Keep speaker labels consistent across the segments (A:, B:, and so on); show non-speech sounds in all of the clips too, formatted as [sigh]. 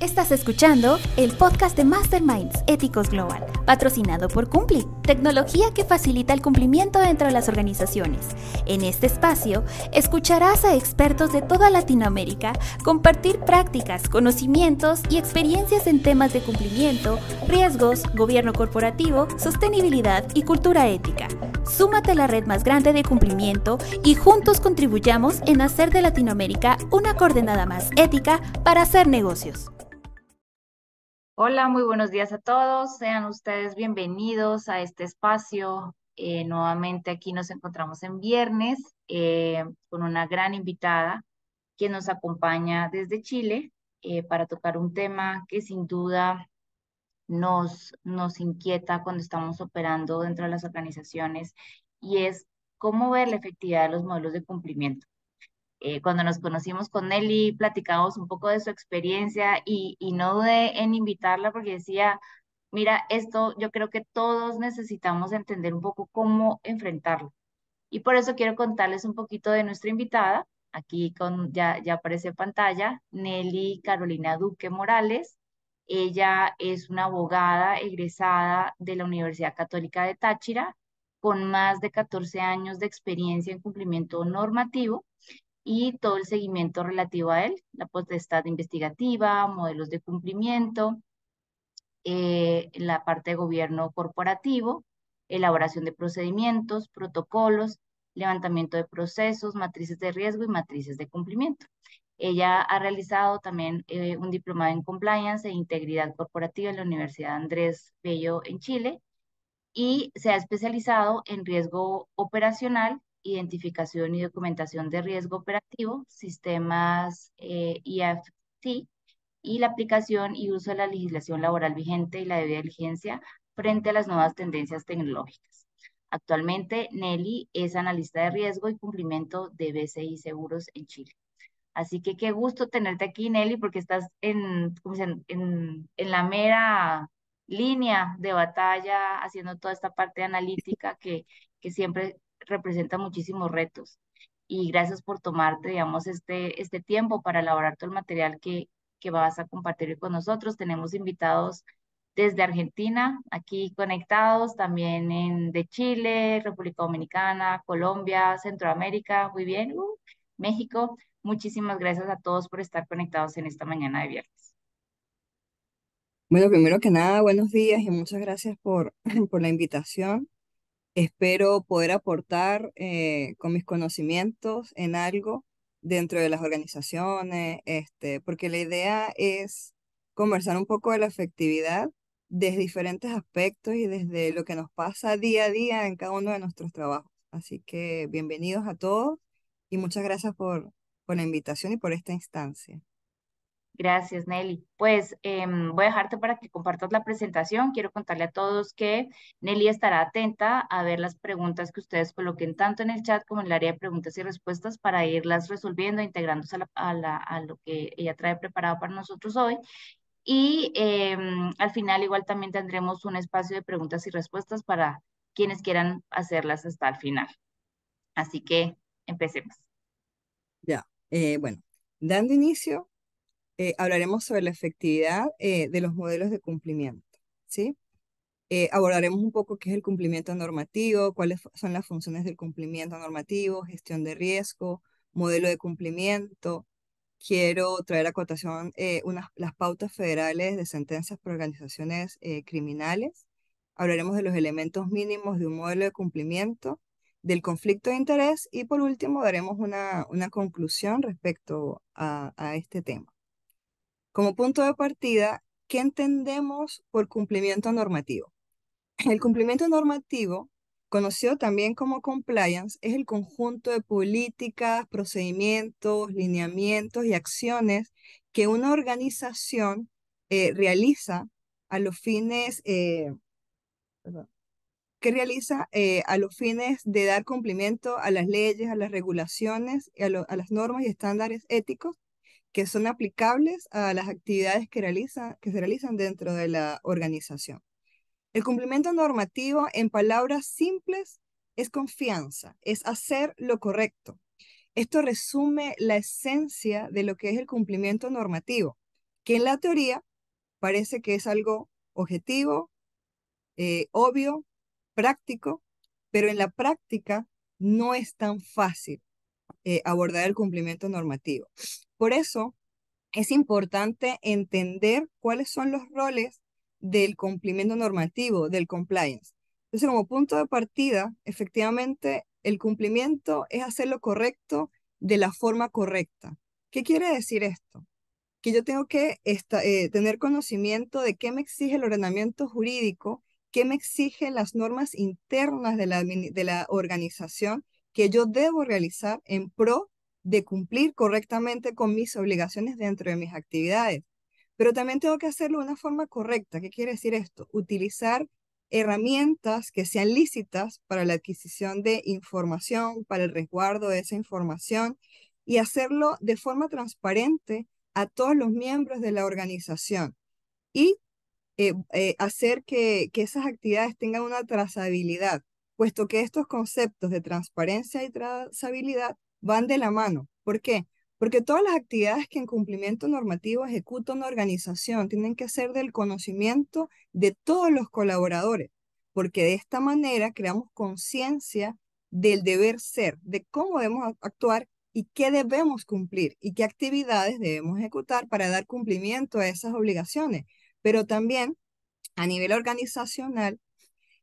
A: Estás escuchando el podcast de Masterminds Éticos Global, patrocinado por Cumpli, tecnología que facilita el cumplimiento dentro de las organizaciones. En este espacio, escucharás a expertos de toda Latinoamérica compartir prácticas, conocimientos y experiencias en temas de cumplimiento, riesgos, gobierno corporativo, sostenibilidad y cultura ética. Súmate a la red más grande de cumplimiento y juntos contribuyamos en hacer de Latinoamérica una coordenada más ética para hacer negocios.
B: Hola, muy buenos días a todos. Sean ustedes bienvenidos a este espacio. Eh, nuevamente aquí nos encontramos en viernes eh, con una gran invitada que nos acompaña desde Chile eh, para tocar un tema que sin duda nos, nos inquieta cuando estamos operando dentro de las organizaciones y es cómo ver la efectividad de los modelos de cumplimiento. Eh, cuando nos conocimos con Nelly, platicamos un poco de su experiencia y, y no dudé en invitarla porque decía, mira, esto yo creo que todos necesitamos entender un poco cómo enfrentarlo. Y por eso quiero contarles un poquito de nuestra invitada. Aquí con, ya, ya aparece pantalla, Nelly Carolina Duque Morales. Ella es una abogada egresada de la Universidad Católica de Táchira, con más de 14 años de experiencia en cumplimiento normativo y todo el seguimiento relativo a él, la potestad investigativa, modelos de cumplimiento, eh, la parte de gobierno corporativo, elaboración de procedimientos, protocolos, levantamiento de procesos, matrices de riesgo y matrices de cumplimiento. Ella ha realizado también eh, un diplomado en compliance e integridad corporativa en la Universidad Andrés Bello en Chile y se ha especializado en riesgo operacional identificación y documentación de riesgo operativo, sistemas eh, IFT y la aplicación y uso de la legislación laboral vigente y la debida diligencia frente a las nuevas tendencias tecnológicas. Actualmente, Nelly es analista de riesgo y cumplimiento de BCI Seguros en Chile. Así que qué gusto tenerte aquí, Nelly, porque estás en, en, en la mera línea de batalla, haciendo toda esta parte analítica que, que siempre representa muchísimos retos. Y gracias por tomarte, digamos, este, este tiempo para elaborar todo el material que, que vas a compartir con nosotros. Tenemos invitados desde Argentina, aquí conectados, también de Chile, República Dominicana, Colombia, Centroamérica, muy bien, uh, México. Muchísimas gracias a todos por estar conectados en esta mañana de viernes.
C: Bueno, primero que nada, buenos días y muchas gracias por, [clears throat] por la invitación. Espero poder aportar eh, con mis conocimientos en algo dentro de las organizaciones, este, porque la idea es conversar un poco de la efectividad desde diferentes aspectos y desde lo que nos pasa día a día en cada uno de nuestros trabajos. Así que bienvenidos a todos y muchas gracias por, por la invitación y por esta instancia.
B: Gracias, Nelly. Pues em, voy a dejarte para que compartas la presentación. Quiero contarle a todos que Nelly estará atenta a ver las preguntas que ustedes coloquen tanto en el chat como en el área de preguntas y respuestas para irlas resolviendo, integrándose a, a, lo que ella trae preparado para nosotros hoy. Y em, al final igual también tendremos un espacio de preguntas y respuestas para quienes quieran hacerlas hasta el final. Así que empecemos.
C: Ya, eh, bueno, dando inicio, eh, hablaremos sobre la efectividad eh, de los modelos de cumplimiento, ¿sí? Eh, abordaremos un poco qué es el cumplimiento normativo, cuáles son las funciones del cumplimiento normativo, gestión de riesgo, modelo de cumplimiento. Quiero traer a cotación unas, las pautas federales de sentencias por organizaciones criminales. Hablaremos de los elementos mínimos de un modelo de cumplimiento, del conflicto de interés y por último daremos una, una conclusión respecto a, a este tema. Como punto de partida, ¿qué entendemos por cumplimiento normativo? El cumplimiento normativo, conocido también como compliance, es el conjunto de políticas, procedimientos, lineamientos y acciones que una organización eh, realiza a los fines, eh, que realiza eh, a los fines de dar cumplimiento a las leyes, a las regulaciones, a, a las normas y estándares éticos que son aplicables a las actividades que, realiza, que se realizan dentro de la organización. El cumplimiento normativo, en palabras simples, es confianza, es hacer lo correcto. Esto resume la esencia de lo que es el cumplimiento normativo, que en la teoría parece que es algo objetivo, eh, obvio, práctico, pero en la práctica no es tan fácil eh, abordar el cumplimiento normativo. Por eso es importante entender cuáles son los roles del cumplimiento normativo, del compliance. Entonces, como punto de partida, efectivamente, el cumplimiento es hacer lo correcto de la forma correcta. ¿Qué quiere decir esto? Que yo tengo que eh, tener conocimiento de qué me exige el ordenamiento jurídico, qué me exigen las normas internas de la, de la organización que yo debo realizar en pro de cumplir correctamente con mis obligaciones dentro de mis actividades. Pero también tengo que hacerlo de una forma correcta. ¿Qué quiere decir esto? Utilizar herramientas que sean lícitas para la adquisición de información, para el resguardo de esa información y hacerlo de forma transparente a todos los miembros de la organización y eh, eh, hacer que, que esas actividades tengan una trazabilidad, puesto que estos conceptos de transparencia y trazabilidad van de la mano. ¿Por qué? Porque todas las actividades que en cumplimiento normativo ejecuta una organización tienen que ser del conocimiento de todos los colaboradores, porque de esta manera creamos conciencia del deber ser, de cómo debemos actuar y qué debemos cumplir y qué actividades debemos ejecutar para dar cumplimiento a esas obligaciones. Pero también a nivel organizacional,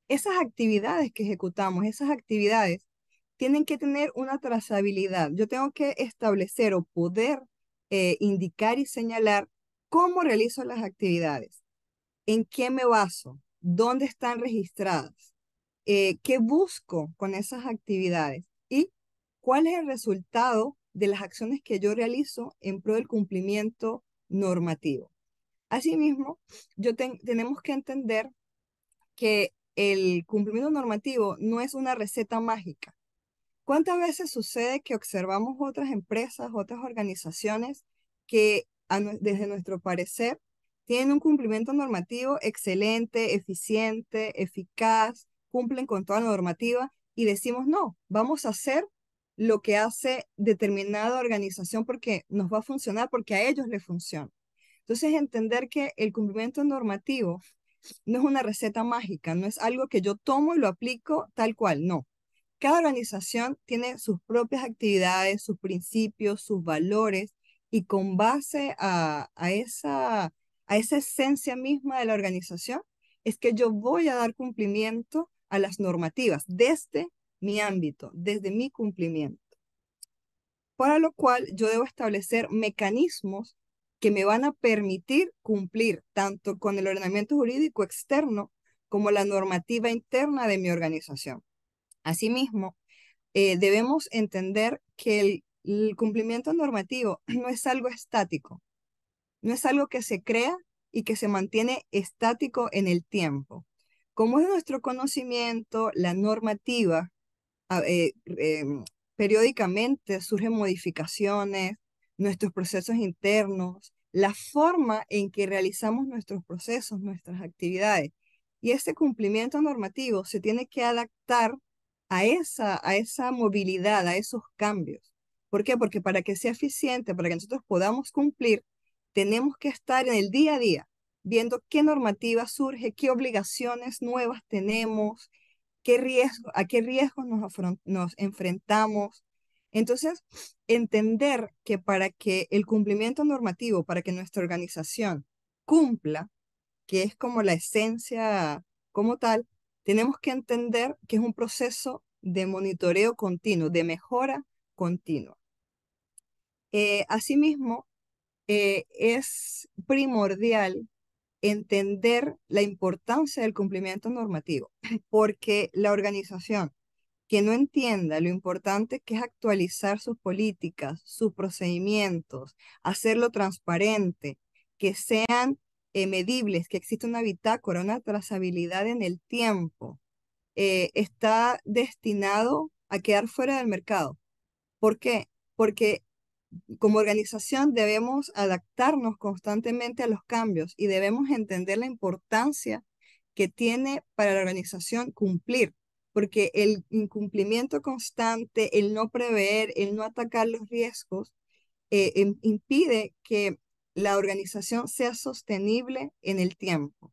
C: esas actividades que ejecutamos, esas actividades tienen que tener una trazabilidad. Yo tengo que establecer o poder eh, indicar y señalar cómo realizo las actividades, en qué me baso, dónde están registradas, eh, qué busco con esas actividades y cuál es el resultado de las acciones que yo realizo en pro del cumplimiento normativo. Asimismo, yo tenemos que entender que el cumplimiento normativo no es una receta mágica. ¿Cuántas veces sucede que observamos otras empresas, otras organizaciones que desde nuestro parecer tienen un cumplimiento normativo excelente, eficiente, eficaz, cumplen con toda la normativa y decimos, no, vamos a hacer lo que hace determinada organización porque nos va a funcionar, porque a ellos les funciona. Entonces, entender que el cumplimiento normativo no es una receta mágica, no es algo que yo tomo y lo aplico tal cual, no. Cada organización tiene sus propias actividades, sus principios, sus valores y con base a, esa, a esa esencia misma de la organización es que yo voy a dar cumplimiento a las normativas desde mi ámbito, desde mi cumplimiento. Para lo cual yo debo establecer mecanismos que me van a permitir cumplir tanto con el ordenamiento jurídico externo como la normativa interna de mi organización. Asimismo, eh, debemos entender que el, cumplimiento normativo [clears throat] no es algo estático, no es algo que se crea y que se mantiene estático en el tiempo. Como es nuestro conocimiento, la normativa, ah, eh, em, periódicamente surgen modificaciones, nuestros procesos internos, la forma en que realizamos nuestros procesos, nuestras actividades. Y este cumplimiento normativo se tiene que adaptar a esa, a esa movilidad, a esos cambios. ¿Por qué? Porque para que sea eficiente, para que nosotros podamos cumplir, tenemos que estar en el día a día, viendo qué normativa surge, qué obligaciones nuevas tenemos, qué riesgo, a qué riesgos nos, nos enfrentamos. Entonces, entender que para que el cumplimiento normativo, para que nuestra organización cumpla, que es como la esencia como tal, tenemos que entender que es un proceso de monitoreo continuo, de mejora continua. Eh, asimismo, eh, es primordial entender la importancia del cumplimiento normativo, porque la organización que no entienda lo importante que es actualizar sus políticas, sus procedimientos, hacerlo transparente, que sean eh, medibles, que existe una bitácora, una trazabilidad en el tiempo, eh, está destinado a quedar fuera del mercado. ¿Por qué? Porque como organización debemos adaptarnos constantemente a los cambios y debemos entender la importancia que tiene para la organización cumplir, porque el incumplimiento constante, el no prever, el no atacar los riesgos, eh, impide que la organización sea sostenible en el tiempo.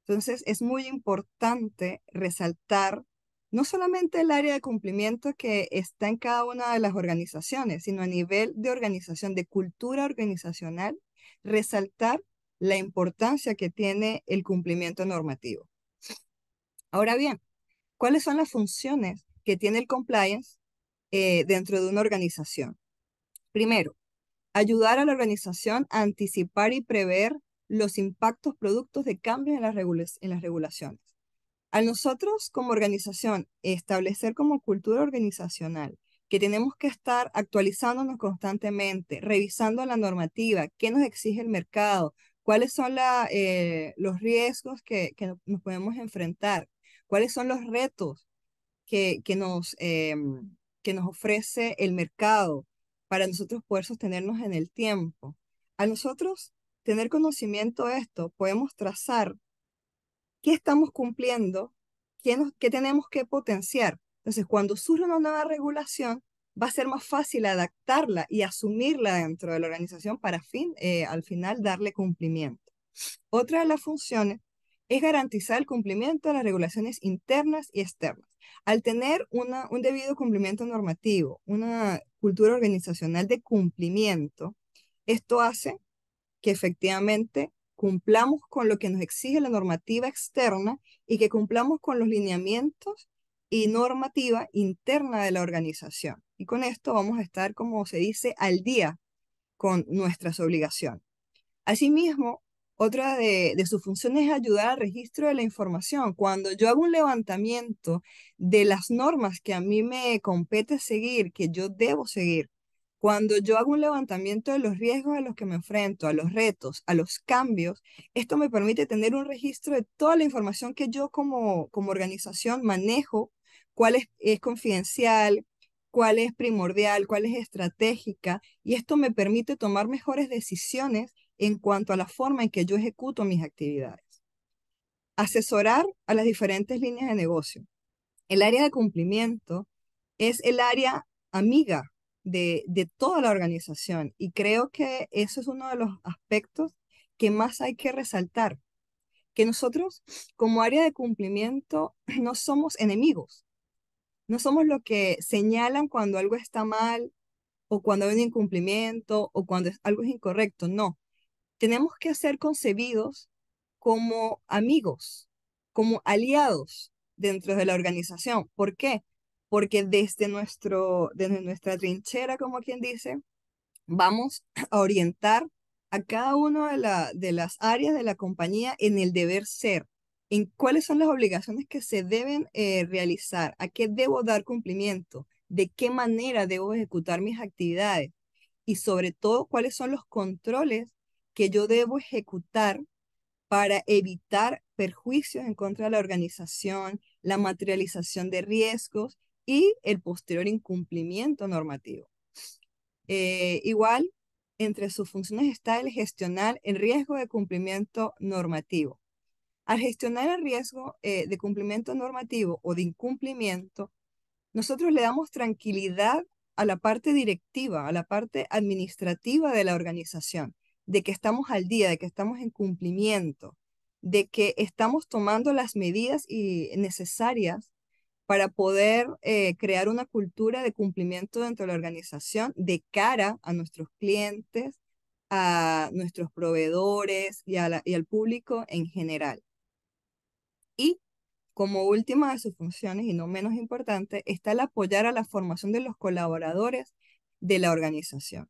C: Entonces, es muy importante resaltar no solamente el área de cumplimiento que está en cada una de las organizaciones, sino a nivel de organización, de cultura organizacional, resaltar la importancia que tiene el cumplimiento normativo. Ahora bien, ¿cuáles son las funciones que tiene el compliance eh, dentro de una organización? Primero, ayudar a la organización a anticipar y prever los impactos productos de cambios en las, en las regulaciones. A nosotros como organización establecer como cultura organizacional que tenemos que estar actualizándonos constantemente, revisando la normativa, qué nos exige el mercado, cuáles son eh, los riesgos que, nos podemos enfrentar, cuáles son los retos que, nos, em, que nos ofrece el mercado para nosotros poder sostenernos en el tiempo. A nosotros tener conocimiento de esto, podemos trazar qué estamos cumpliendo, qué, qué tenemos que potenciar. Entonces, cuando surge una nueva regulación, va a ser más fácil adaptarla y asumirla dentro de la organización para fin, eh, al final darle cumplimiento. Otra de las funciones es garantizar el cumplimiento de las regulaciones internas y externas. Al tener una, un debido cumplimiento normativo, una cultura organizacional de cumplimiento, esto hace que efectivamente cumplamos con lo que nos exige la normativa externa y que cumplamos con los lineamientos y normativa interna de la organización. Y con esto vamos a estar, como se dice, al día con nuestras obligaciones. Asimismo, otra de, sus funciones es ayudar al registro de la información. Cuando yo hago un levantamiento de las normas que a mí me compete seguir, que yo debo seguir, cuando yo hago un levantamiento de los riesgos a los que me enfrento, a los retos, a los cambios, esto me permite tener un registro de toda la información que yo como, como organización manejo, cuál es confidencial, cuál es primordial, cuál es estratégica, y esto me permite tomar mejores decisiones en cuanto a la forma en que yo ejecuto mis actividades. Asesorar a las diferentes líneas de negocio. El área de cumplimiento es el área amiga de, toda la organización. Y creo que eso es uno de los aspectos que más hay que resaltar, que nosotros como área de cumplimiento [clears throat] no somos enemigos, no somos lo que señalan cuando algo está mal o cuando hay un incumplimiento o cuando algo es incorrecto, no. Tenemos que ser concebidos como amigos, como aliados dentro de la organización. ¿Por qué? porque desde, nuestro, desde nuestra trinchera, como quien dice, vamos [clears throat] a orientar a cada una de, la, de las áreas de la compañía en el deber ser, en cuáles son las obligaciones que se deben eh, realizar, a qué debo dar cumplimiento, de qué manera debo ejecutar mis actividades y sobre todo cuáles son los controles que yo debo ejecutar para evitar perjuicios en contra de la organización, la materialización de riesgos y el posterior incumplimiento normativo. Eh, igual, entre sus funciones está el gestionar el riesgo de cumplimiento normativo. Al gestionar el riesgo eh, de cumplimiento normativo o de incumplimiento, nosotros le damos tranquilidad a la parte directiva, a la parte administrativa de la organización, de que estamos al día, de que estamos en cumplimiento, de que estamos tomando las medidas necesarias para poder eh, crear una cultura de cumplimiento dentro de la organización de cara a nuestros clientes, a nuestros proveedores y, y al público en general. Y como última de sus funciones, y no menos importante, está el apoyar a la formación de los colaboradores de la organización.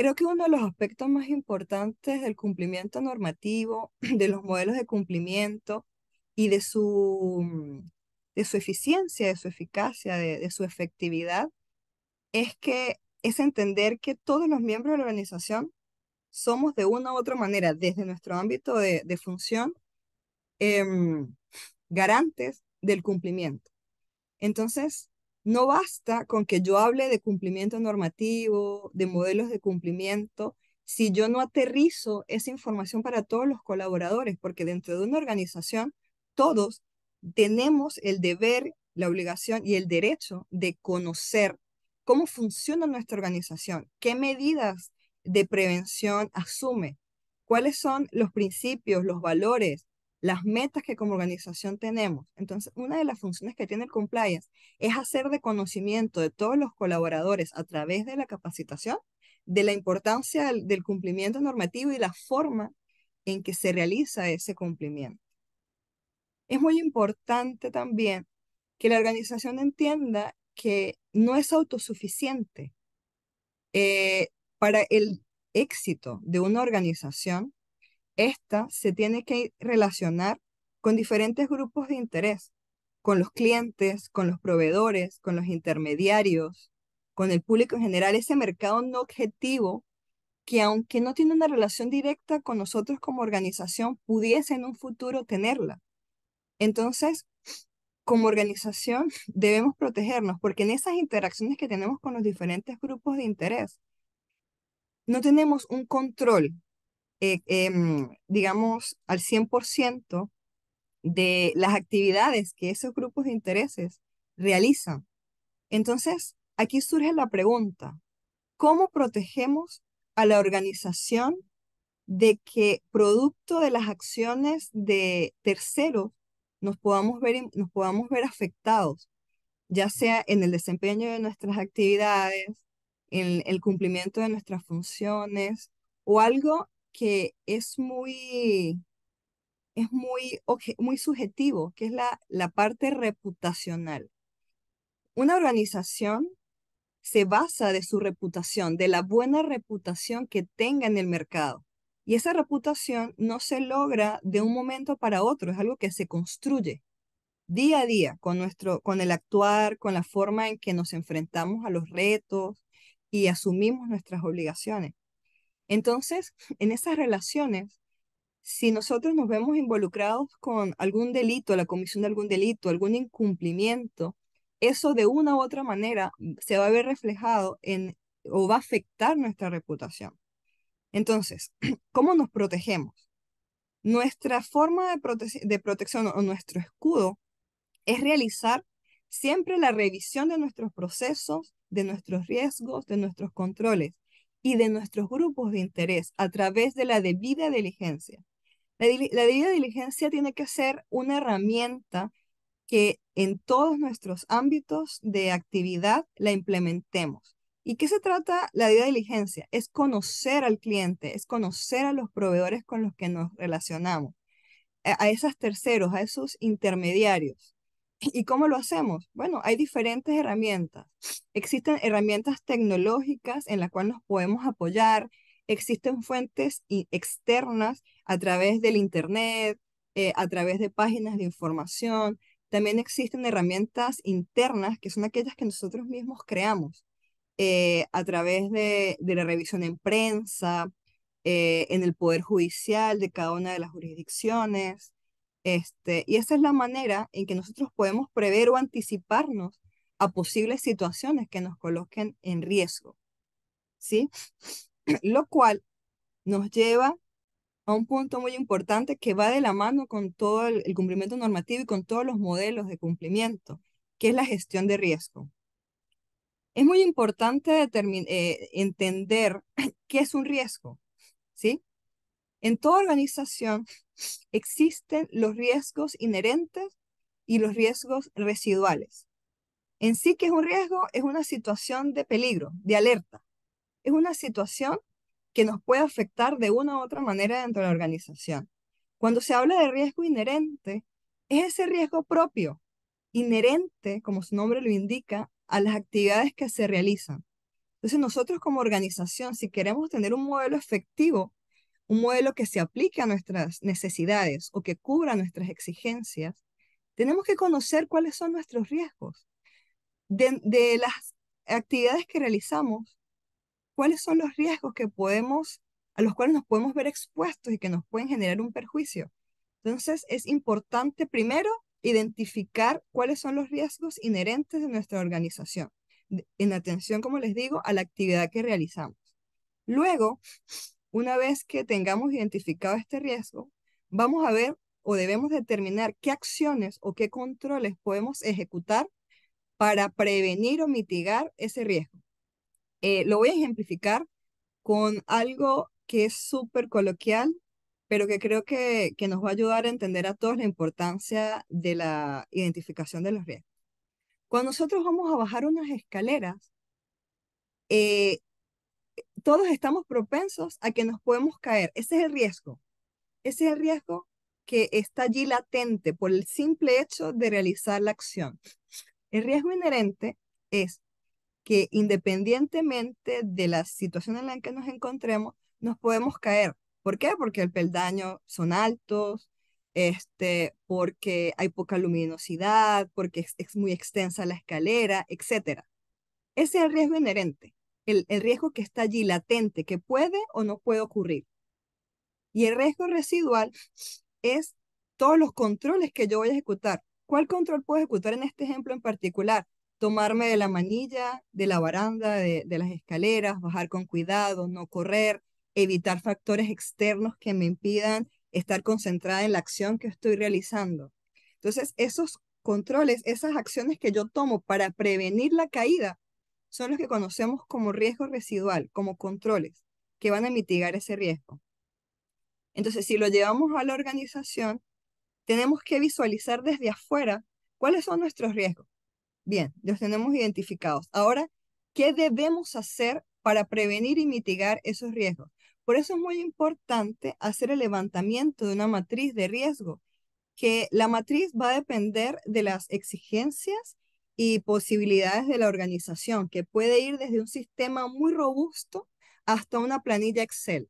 C: Creo que uno de los aspectos más importantes del cumplimiento normativo, [clears throat] de los modelos de cumplimiento y de su de su eficiencia, de su eficacia, de, su efectividad, es que es entender que todos los miembros de la organización somos de una u otra manera, desde nuestro ámbito de, función, em, [sniffs] garantes del cumplimiento. Entonces, no basta con que yo hable de cumplimiento normativo, de modelos de cumplimiento, si yo no aterrizo esa información para todos los colaboradores, porque dentro de una organización, todos tenemos el deber, la obligación y el derecho de conocer cómo funciona nuestra organización, qué medidas de prevención asume? ¿Cuáles son los principios, los valores, las metas que como organización tenemos? Entonces, una de las funciones que tiene el compliance es hacer de conocimiento de todos los colaboradores a través de la capacitación de la importancia del, cumplimiento normativo y la forma en que se realiza ese cumplimiento. Es muy importante también que la organización entienda que no es autosuficiente. Eh, para el éxito de una organización, esta se tiene que relacionar con diferentes grupos de interés, con los clientes, con los proveedores, con los intermediarios, con el público en general, ese mercado no objetivo que aunque no tiene una relación directa con nosotros como organización, pudiese en un futuro tenerla. Entonces, como organización [laughs] debemos protegernos porque en esas interacciones que tenemos con los diferentes grupos de interés, no tenemos un control, eh, em, digamos, al 100% de las actividades que esos grupos de intereses realizan. Entonces, aquí surge la pregunta, ¿cómo protegemos a la organización de que producto de las acciones de terceros nos podamos ver, nos podamos ver afectados, ya sea en el desempeño de nuestras actividades, en el cumplimiento de nuestras funciones o algo que es muy, es muy, muy subjetivo, que es la, la parte reputacional. Una organización se basa de su reputación, de la buena reputación que tenga en el mercado. Y esa reputación no se logra de un momento para otro, es algo que se construye día a día con nuestro con el actuar, con la forma en que nos enfrentamos a los retos y asumimos nuestras obligaciones. Entonces, en esas relaciones, si nosotros nos vemos involucrados con algún delito, la comisión de algún delito, algún incumplimiento, eso de una u otra manera se va a ver reflejado en o va a afectar nuestra reputación. Entonces, [clears throat] ¿cómo nos protegemos? Nuestra forma de, de protección o nuestro escudo es realizar siempre la revisión de nuestros procesos, de nuestros riesgos, de nuestros controles y de nuestros grupos de interés a través de la debida diligencia. La, debida diligencia tiene que ser una herramienta que en todos nuestros ámbitos de actividad la implementemos. ¿Y qué se trata la debida diligencia? Es conocer al cliente, es conocer a los proveedores con los que nos relacionamos, a, esos terceros, a esos intermediarios. ¿Y cómo lo hacemos? Bueno, hay diferentes herramientas. Existen herramientas tecnológicas en las cuales nos podemos apoyar. Existen fuentes externas a través del Internet, eh, a través de páginas de información. También existen herramientas internas que son aquellas que nosotros mismos creamos. Eh, a través de, la revisión en prensa, eh, en el Poder Judicial de cada una de las jurisdicciones. Este, y esa es la manera en que nosotros podemos prever o anticiparnos a posibles situaciones que nos coloquen en riesgo. ¿Sí? [clears throat] Lo cual nos lleva a un punto muy importante que va de la mano con todo el cumplimiento normativo y con todos los modelos de cumplimiento, que es la gestión de riesgo. Es muy importante eh, entender [clears throat] qué es un riesgo, ¿sí? En toda organización existen los riesgos inherentes y los riesgos residuales. En sí, ¿qué es un riesgo? Es una situación de peligro, de alerta. Es una situación que nos puede afectar de una u otra manera dentro de la organización. Cuando se habla de riesgo inherente, es ese riesgo propio, inherente, como su nombre lo indica, a las actividades que se realizan. Entonces nosotros como organización, si queremos tener un modelo efectivo, un modelo que se aplique a nuestras necesidades o que cubra nuestras exigencias, tenemos que conocer cuáles son nuestros riesgos. De, las actividades que realizamos, cuáles son los riesgos que podemos, a los cuales nos podemos ver expuestos y que nos pueden generar un perjuicio. Entonces es importante primero identificar cuáles son los riesgos inherentes de nuestra organización, en atención, como les digo, a la actividad que realizamos. Luego, una vez que tengamos identificado este riesgo, vamos a ver o debemos determinar qué acciones o qué controles podemos ejecutar para prevenir o mitigar ese riesgo. Eh, lo voy a ejemplificar con algo que es súper coloquial, pero que creo que, que nos va a ayudar a entender a todos la importancia de la identificación de los riesgos. Cuando nosotros vamos a bajar unas escaleras, eh, todos estamos propensos a que nos podemos caer. Ese es el riesgo. Ese es el riesgo que está allí latente por el simple hecho de realizar la acción. El riesgo inherente es que independientemente de la situación en la que nos encontremos, nos podemos caer. ¿Por qué? Porque el peldaño son altos, este, porque hay poca luminosidad, porque es, muy extensa la escalera, etc. Ese es el riesgo inherente, el, riesgo que está allí latente, que puede o no puede ocurrir. Y el riesgo residual es todos los controles que yo voy a ejecutar. ¿Cuál control puedo ejecutar en este ejemplo en particular? Tomarme de la manilla, de la baranda, de, de las escaleras, bajar con cuidado, no correr, evitar factores externos que me impidan estar concentrada en la acción que estoy realizando. Entonces, esos controles, esas acciones que yo tomo para prevenir la caída, son los que conocemos como riesgo residual, como controles, que van a mitigar ese riesgo. Entonces, si lo llevamos a la organización, tenemos que visualizar desde afuera cuáles son nuestros riesgos. Bien, los tenemos identificados. Ahora, ¿qué debemos hacer para prevenir y mitigar esos riesgos? Por eso es muy importante hacer el levantamiento de una matriz de riesgo, que la matriz va a depender de las exigencias y posibilidades de la organización, que puede ir desde un sistema muy robusto hasta una planilla Excel.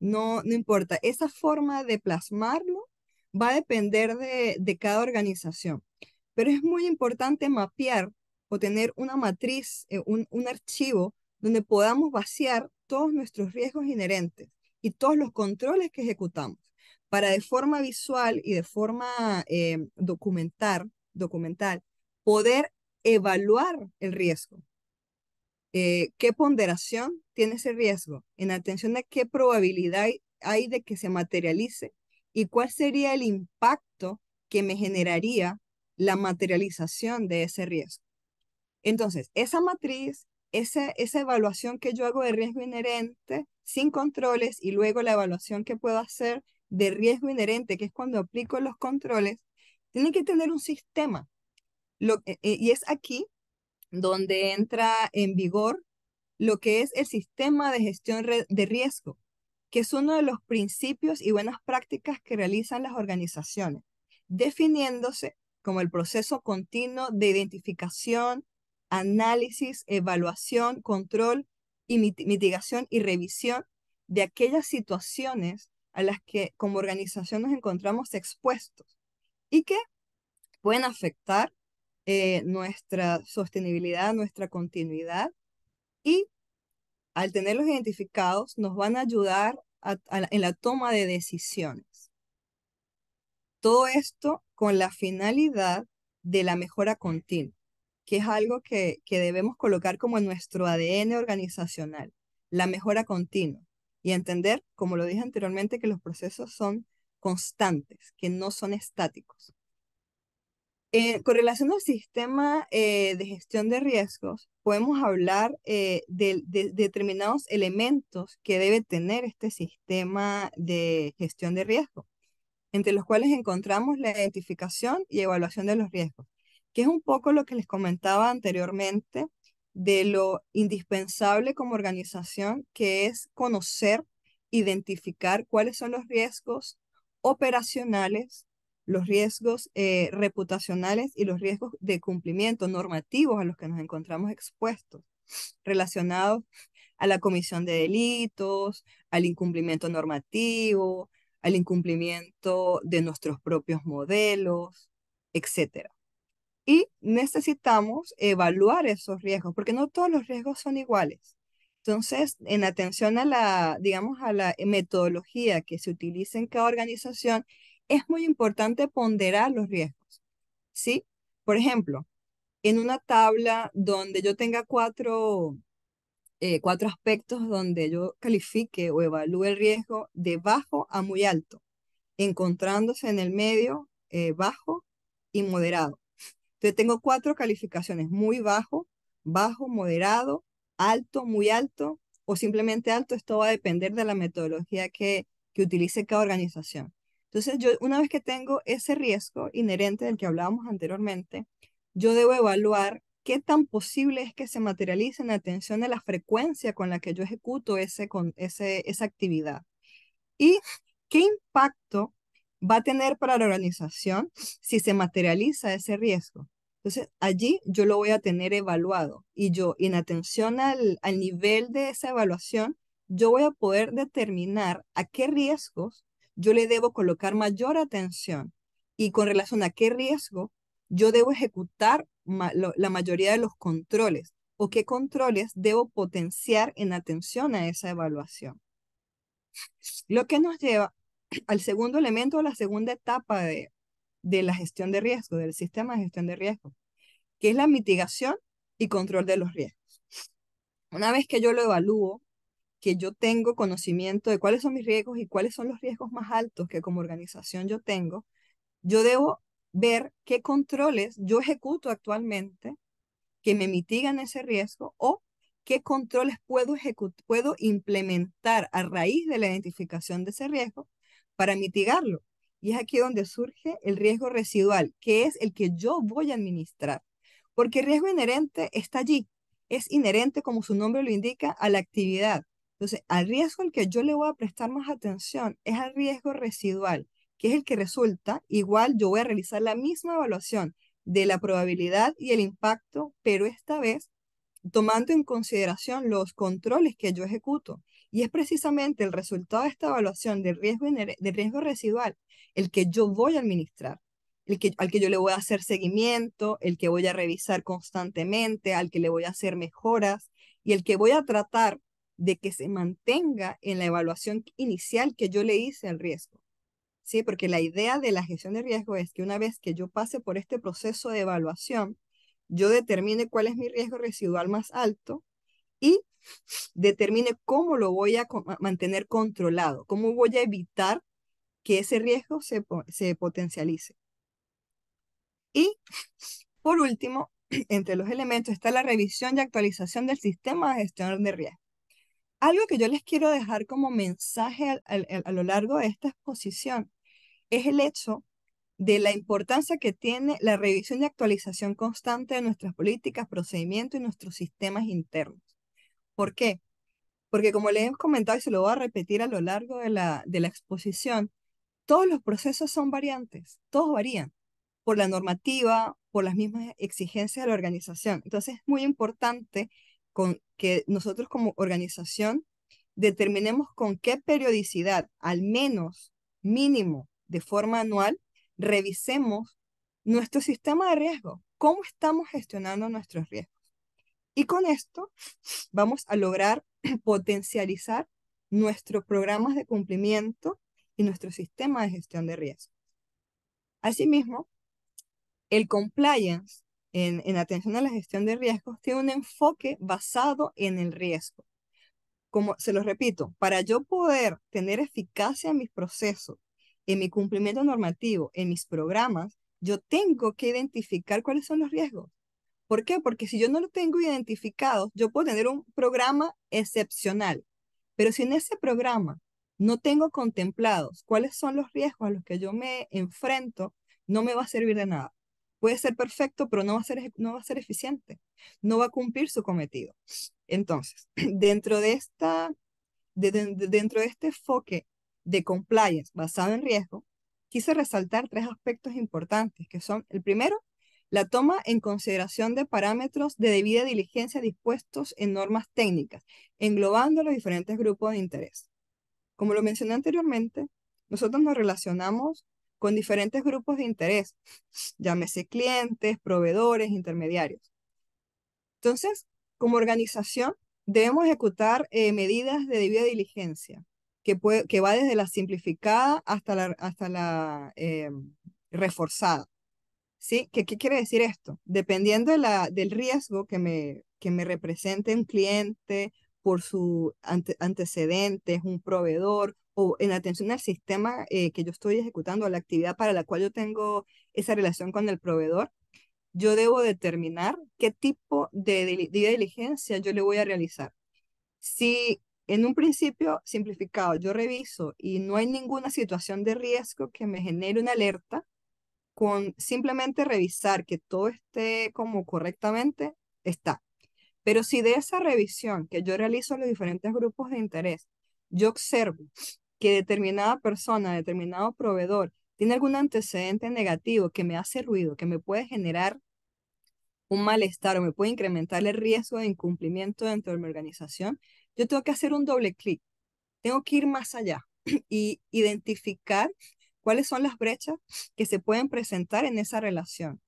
C: No, no importa, esa forma de plasmarlo va a depender de, de cada organización, pero es muy importante mapear o tener una matriz, eh, un, un archivo donde podamos vaciar todos nuestros riesgos inherentes y todos los controles que ejecutamos para de forma visual y de forma eh, documental poder evaluar el riesgo. Eh, ¿Qué ponderación tiene ese riesgo? En atención a qué probabilidad hay de que se materialice y cuál sería el impacto que me generaría la materialización de ese riesgo. Entonces, esa matriz esa, esa evaluación que yo hago de riesgo inherente sin controles y luego la evaluación que puedo hacer de riesgo inherente, que es cuando aplico los controles, tiene que tener un sistema. Lo, eh, eh, y es aquí donde entra en vigor lo que es el sistema de gestión de riesgo, que es uno de los principios y buenas prácticas que realizan las organizaciones, definiéndose como el proceso continuo de identificación, análisis, evaluación, control y mitigación y revisión de aquellas situaciones a las que como organización nos encontramos expuestos y que pueden afectar eh, nuestra sostenibilidad, nuestra continuidad y al tenerlos identificados nos van a ayudar en la toma de decisiones. Todo esto con la finalidad de la mejora continua que es algo que, que debemos colocar como en nuestro ADN organizacional, la mejora continua y entender, como lo dije anteriormente, que los procesos son constantes, que no son estáticos. Eh, con relación al sistema eh, de gestión de riesgos, podemos hablar eh, de, de, determinados elementos que debe tener este sistema de gestión de riesgos, entre los cuales encontramos la identificación y evaluación de los riesgos que es un poco lo que les comentaba anteriormente de lo indispensable como organización, que es conocer, identificar cuáles son los riesgos operacionales, los riesgos eh, reputacionales y los riesgos de cumplimiento normativos a los que nos encontramos expuestos, relacionados a la comisión de delitos, al incumplimiento normativo, al incumplimiento de nuestros propios modelos, etc. Y necesitamos evaluar esos riesgos, porque no todos los riesgos son iguales. Entonces, en atención a la, digamos, a la metodología que se utiliza en cada organización, es muy importante ponderar los riesgos. ¿Sí? Por ejemplo, en una tabla donde yo tenga cuatro, eh, cuatro aspectos donde yo califique o evalúe el riesgo de bajo a muy alto, encontrándose en el medio, eh, bajo y moderado tengo cuatro calificaciones, muy bajo, bajo, moderado, alto, muy alto o simplemente alto, esto va a depender de la metodología que, que utilice cada organización. Entonces, yo una vez que tengo ese riesgo inherente del que hablábamos anteriormente, yo debo evaluar qué tan posible es que se materialice en atención a la frecuencia con la que yo ejecuto ese, con, ese, esa actividad. Y qué impacto va a tener para la organización si se materializa ese riesgo. Entonces, allí yo lo voy a tener evaluado y yo, en atención al, al nivel de esa evaluación, yo voy a poder determinar a qué riesgos yo le debo colocar mayor atención y con relación a qué riesgo yo debo ejecutar la mayoría de los controles o qué controles debo potenciar en atención a esa evaluación. Lo que nos lleva al segundo elemento, la segunda etapa de, de la gestión de riesgo, del sistema de gestión de riesgo, que es la mitigación y control de los riesgos. Una vez que yo lo evalúo, que yo tengo conocimiento de cuáles son mis riesgos y cuáles son los riesgos más altos que como organización yo tengo, yo debo ver qué controles yo ejecuto actualmente que me mitigan ese riesgo o qué controles puedo, puedo implementar a raíz de la identificación de ese riesgo para mitigarlo. Y es aquí donde surge el riesgo residual, que es el que yo voy a administrar. Porque el riesgo inherente está allí. Es inherente, como su nombre lo indica, a la actividad. Entonces, al riesgo al que yo le voy a prestar más atención es al riesgo residual, que es el que resulta, igual yo voy a realizar la misma evaluación de la probabilidad y el impacto, pero esta vez tomando en consideración los controles que yo ejecuto. Y es precisamente el resultado de esta evaluación del riesgo, del riesgo residual el que yo voy a administrar, el que, al que yo le voy a hacer seguimiento, el que voy a revisar constantemente, al que le voy a hacer mejoras y el que voy a tratar de que se mantenga en la evaluación inicial que yo le hice al riesgo. ¿sí? Porque la idea de la gestión de riesgo es que una vez que yo pase por este proceso de evaluación, yo determine cuál es mi riesgo residual más alto y determine cómo lo voy a mantener controlado, cómo voy a evitar que ese riesgo se, se potencialice. Y por último, [clears throat] entre los elementos está la revisión y actualización del sistema de gestión de riesgo. Algo que yo les quiero dejar como mensaje a lo largo de esta exposición es el hecho de la importancia que tiene la revisión y actualización constante de nuestras políticas, procedimientos y nuestros sistemas internos. ¿Por qué? Porque como les he comentado y se lo voy a repetir a lo largo de la, de la exposición, todos los procesos son variantes, todos varían por la normativa, por las mismas exigencias de la organización. Entonces es muy importante con que nosotros como organización determinemos con qué periodicidad, al menos mínimo de forma anual, revisemos nuestro sistema de riesgo, cómo estamos gestionando nuestros riesgos. Y con esto vamos a lograr [clears throat] potencializar nuestros programas de cumplimiento y nuestro sistema de gestión de riesgo. Asimismo, el compliance en, en, atención a la gestión de riesgos tiene un enfoque basado en el riesgo. Como se lo repito, para yo poder tener eficacia en mis procesos en mi cumplimiento normativo, en mis programas, yo tengo que identificar cuáles son los riesgos. ¿Por qué? Porque si yo no lo tengo identificado, yo puedo tener un programa excepcional, pero si en ese programa no tengo contemplados cuáles son los riesgos a los que yo me enfrento, no me va a servir de nada. Puede ser perfecto, pero no va a ser, no va a ser eficiente, no va a cumplir su cometido. Entonces, [clears throat] dentro de, esta, dentro de este enfoque de compliance basado en riesgo, quise resaltar tres aspectos importantes, que son, el primero, la toma en consideración de parámetros de debida diligencia dispuestos en normas técnicas, englobando los diferentes grupos de interés. Como lo mencioné anteriormente, nosotros nos relacionamos con diferentes grupos de interés, llámese clientes, proveedores, intermediarios. Entonces, como organización, debemos ejecutar eh, medidas de debida diligencia, que, que va desde la simplificada hasta la, hasta la eh, reforzada. ¿Sí? ¿Qué, ¿Qué, quiere decir esto? Dependiendo de la, del riesgo que me, que me represente un cliente por su antecedentes, un proveedor, o en atención al sistema eh, que yo estoy ejecutando, a la actividad para la cual yo tengo esa relación con el proveedor, yo debo determinar qué tipo de, de diligencia yo le voy a realizar Si en un principio simplificado yo reviso y no hay ninguna situación de riesgo que me genere una alerta, con simplemente revisar que todo esté como correctamente, está. Pero si de esa revisión que yo realizo en los diferentes grupos de interés, yo observo que determinada persona, determinado proveedor, tiene algún antecedente negativo que me hace ruido, que me puede generar un malestar o me puede incrementar el riesgo de incumplimiento dentro de mi organización, yo tengo que hacer un doble clic. Tengo que ir más allá [clears throat] y identificar cuáles son las brechas que se pueden presentar en esa relación.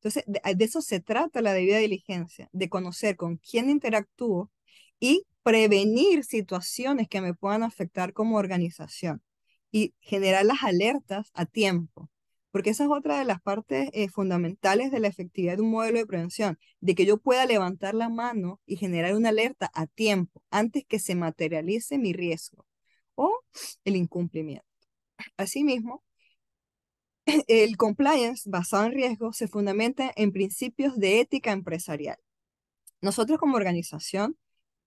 C: Entonces, de, eso se trata la debida diligencia, de conocer con quién interactúo y prevenir situaciones que me puedan afectar como organización y generar las alertas a tiempo. Porque esa es otra de las partes eh, fundamentales de la efectividad de un modelo de prevención, de que yo pueda levantar la mano y generar una alerta a tiempo, antes que se materialice mi riesgo o el incumplimiento. Asimismo, [laughs] el compliance basado en riesgo se fundamenta en principios de ética empresarial. Nosotros como organización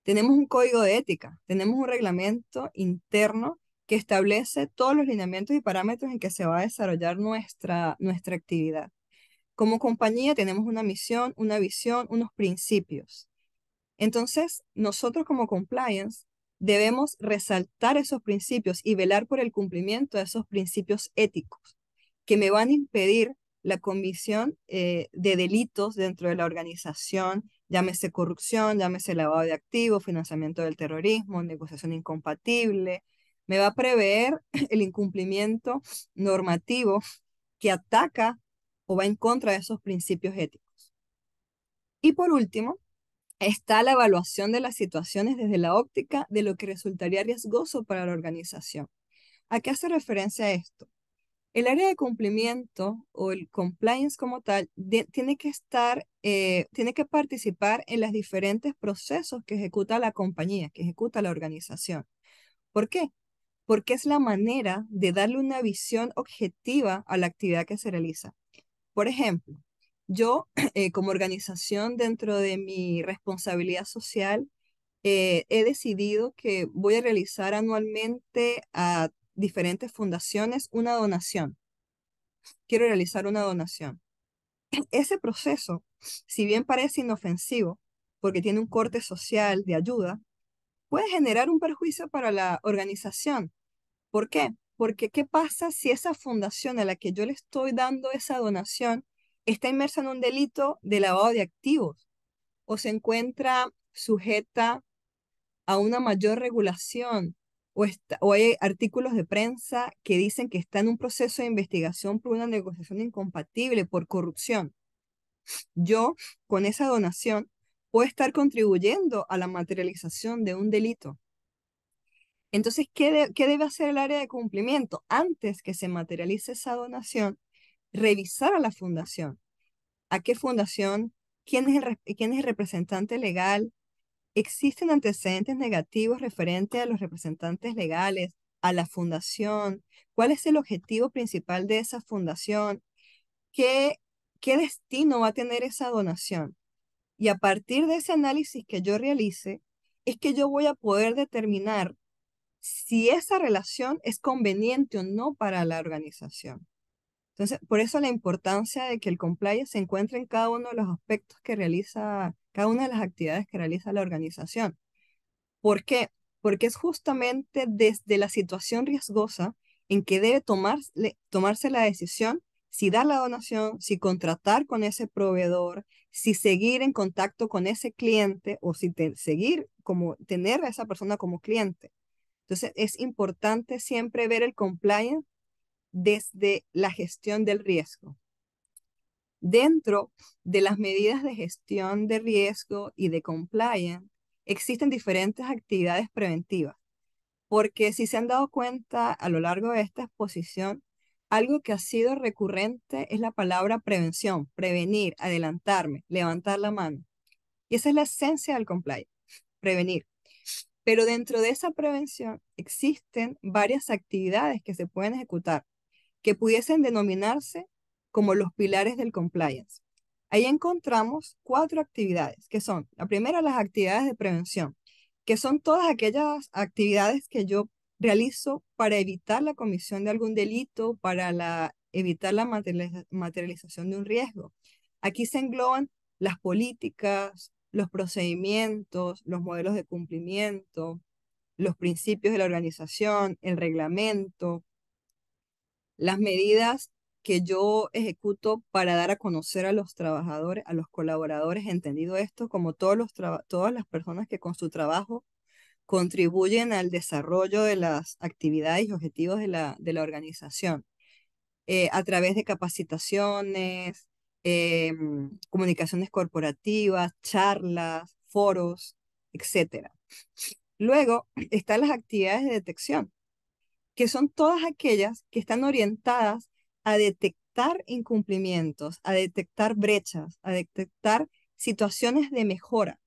C: tenemos un código de ética, tenemos un reglamento interno que establece todos los lineamientos y parámetros en que se va a desarrollar nuestra, nuestra actividad. Como compañía tenemos una misión, una visión, unos principios. Entonces, nosotros como compliance debemos resaltar esos principios y velar por el cumplimiento de esos principios éticos que me van a impedir la comisión eh, de delitos dentro de la organización, llámese corrupción, llámese lavado de activos, financiamiento del terrorismo, negociación incompatible, me va a prever [laughs] el incumplimiento normativo que ataca o va en contra de esos principios éticos. Y por último, está la evaluación de las situaciones desde la óptica de lo que resultaría riesgoso para la organización. ¿A qué hace referencia esto? El área de cumplimiento o el compliance como tal tiene que estar, eh, tiene que participar en los diferentes procesos que ejecuta la compañía, que ejecuta la organización. ¿Por qué? Porque es la manera de darle una visión objetiva a la actividad que se realiza. Por ejemplo, yo [clears throat] eh, como organización dentro de mi responsabilidad social, eh, he decidido que voy a realizar anualmente a diferentes fundaciones una donación. Quiero realizar una donación. Ese proceso, si bien parece inofensivo, porque tiene un corte social de ayuda, puede generar un perjuicio para la organización. ¿Por qué? Porque ¿qué pasa si esa fundación a la que yo le estoy dando esa donación está inmersa en un delito de lavado de activos o se encuentra sujeta a una mayor regulación o, hay artículos de prensa que dicen que está en un proceso de investigación por una negociación incompatible, por corrupción. Yo, con esa donación, puedo estar contribuyendo a la materialización de un delito. Entonces, ¿qué, ¿qué, debe hacer el área de cumplimiento? Antes que se materialice esa donación, revisar a la fundación. ¿A qué fundación? ¿Quién es quién es el representante legal? ¿Existen antecedentes negativos referente a los representantes legales, a la fundación? ¿Cuál es el objetivo principal de esa fundación? ¿Qué, qué destino va a tener esa donación? Y a partir de ese análisis que yo realice, es que yo voy a poder determinar si esa relación es conveniente o no para la organización. Entonces, por eso la importancia de que el compliance se encuentre en cada uno de los aspectos que realiza, cada una de las actividades que realiza la organización. ¿Por qué? Porque es justamente desde la situación riesgosa en que debe tomarse la decisión si dar la donación, si contratar con ese proveedor, si seguir en contacto con ese cliente o si seguir como tener a esa persona como cliente. Entonces, es importante siempre ver el compliance desde la gestión del riesgo. Dentro de las medidas de gestión de riesgo y de compliance, existen diferentes actividades preventivas, porque si se han dado cuenta a lo largo de esta exposición, algo que ha sido recurrente es la palabra prevención, prevenir, adelantarme, levantar la mano. Y esa es la esencia del compliance, prevenir. Pero dentro de esa prevención existen varias actividades que se pueden ejecutar que pudiesen denominarse como los pilares del compliance. Ahí encontramos cuatro actividades, que son, la primera, las actividades de prevención, que son todas aquellas actividades que yo realizo para evitar la comisión de algún delito, para la, evitar la materialización de un riesgo. Aquí se engloban las políticas, los procedimientos, los modelos de cumplimiento, los principios de la organización, el reglamento, las medidas que yo ejecuto para dar a conocer a los trabajadores, a los colaboradores, entendido esto como todos los todas las personas que con su trabajo contribuyen al desarrollo de las actividades y objetivos de la, de la organización, eh, a través de capacitaciones, em, comunicaciones corporativas, charlas, foros, etc. Luego están las actividades de detección, que son todas aquellas que están orientadas a detectar incumplimientos, a detectar brechas, a detectar situaciones de mejora.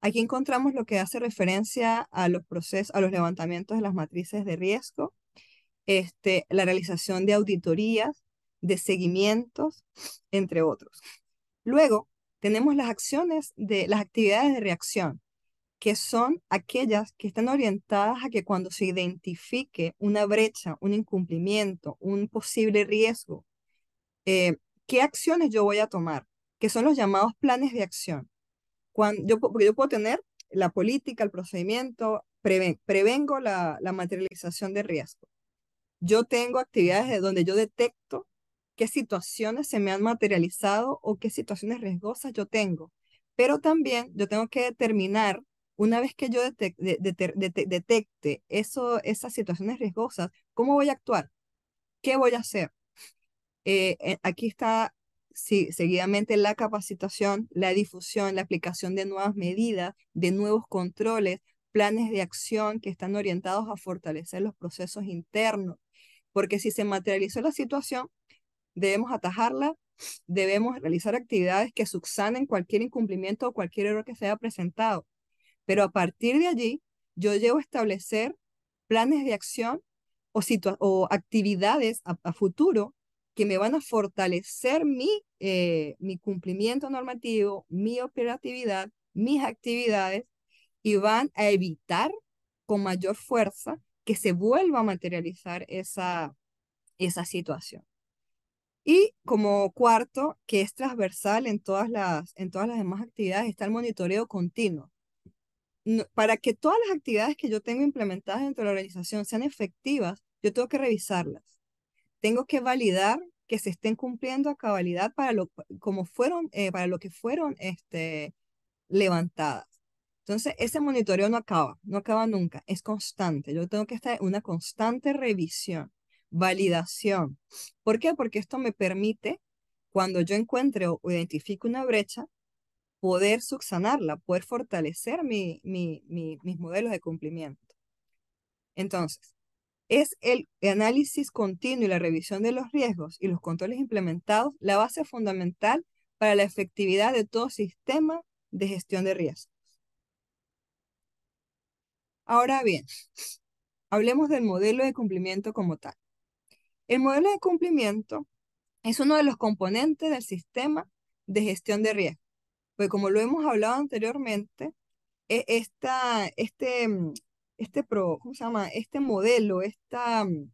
C: Aquí encontramos lo que hace referencia a los procesos, a los levantamientos de las matrices de riesgo, este, la realización de auditorías, de seguimientos, entre otros. Luego, tenemos las acciones de las actividades de reacción, que son aquellas que están orientadas a que cuando se identifique una brecha, un incumplimiento, un posible riesgo, eh, ¿qué acciones yo voy a tomar? Que son los llamados planes de acción. Cuando yo, porque yo puedo tener la política, el procedimiento, prevengo la, materialización de riesgo. Yo tengo actividades de donde yo detecto qué situaciones se me han materializado o qué situaciones riesgosas yo tengo. Pero también yo tengo que determinar una vez que yo detecte eso, esas situaciones riesgosas, ¿cómo voy a actuar? ¿Qué voy a hacer? Eh, eh, aquí está seguidamente la capacitación, la difusión, la aplicación de nuevas medidas, de nuevos controles, planes de acción que están orientados a fortalecer los procesos internos. Porque si se materializó la situación, debemos atajarla, debemos realizar actividades que subsanen cualquier incumplimiento o cualquier error que se haya presentado pero a partir de allí, yo llevo a establecer planes de acción o, o actividades a, futuro que me van a fortalecer mi, eh, mi cumplimiento normativo, mi operatividad, mis actividades y van a evitar con mayor fuerza que se vuelva a materializar esa, esa situación. Y como cuarto, que es transversal en todas las, en todas las demás actividades, está el monitoreo continuo para que todas las actividades que yo tengo implementadas dentro de la organización sean efectivas, yo tengo que revisarlas. Tengo que validar que se estén cumpliendo a cabalidad para lo, como fueron, eh, para lo que fueron este, levantadas. Entonces, ese monitoreo no acaba, no acaba nunca, es constante. Yo tengo que estar en una constante revisión, validación. ¿Por qué? Porque esto me permite, cuando yo encuentre o identifique una brecha, poder subsanarla, poder fortalecer mi, mi, mis modelos de cumplimiento. Entonces, es el análisis continuo y la revisión de los riesgos y los controles implementados la base fundamental para la efectividad de todo sistema de gestión de riesgos. Ahora bien, hablemos del modelo de cumplimiento como tal. El modelo de cumplimiento es uno de los componentes del sistema de gestión de riesgos pues como lo hemos hablado anteriormente, e, esta, este, mm, este, pro, ¿cómo se llama? este modelo, esta, mm,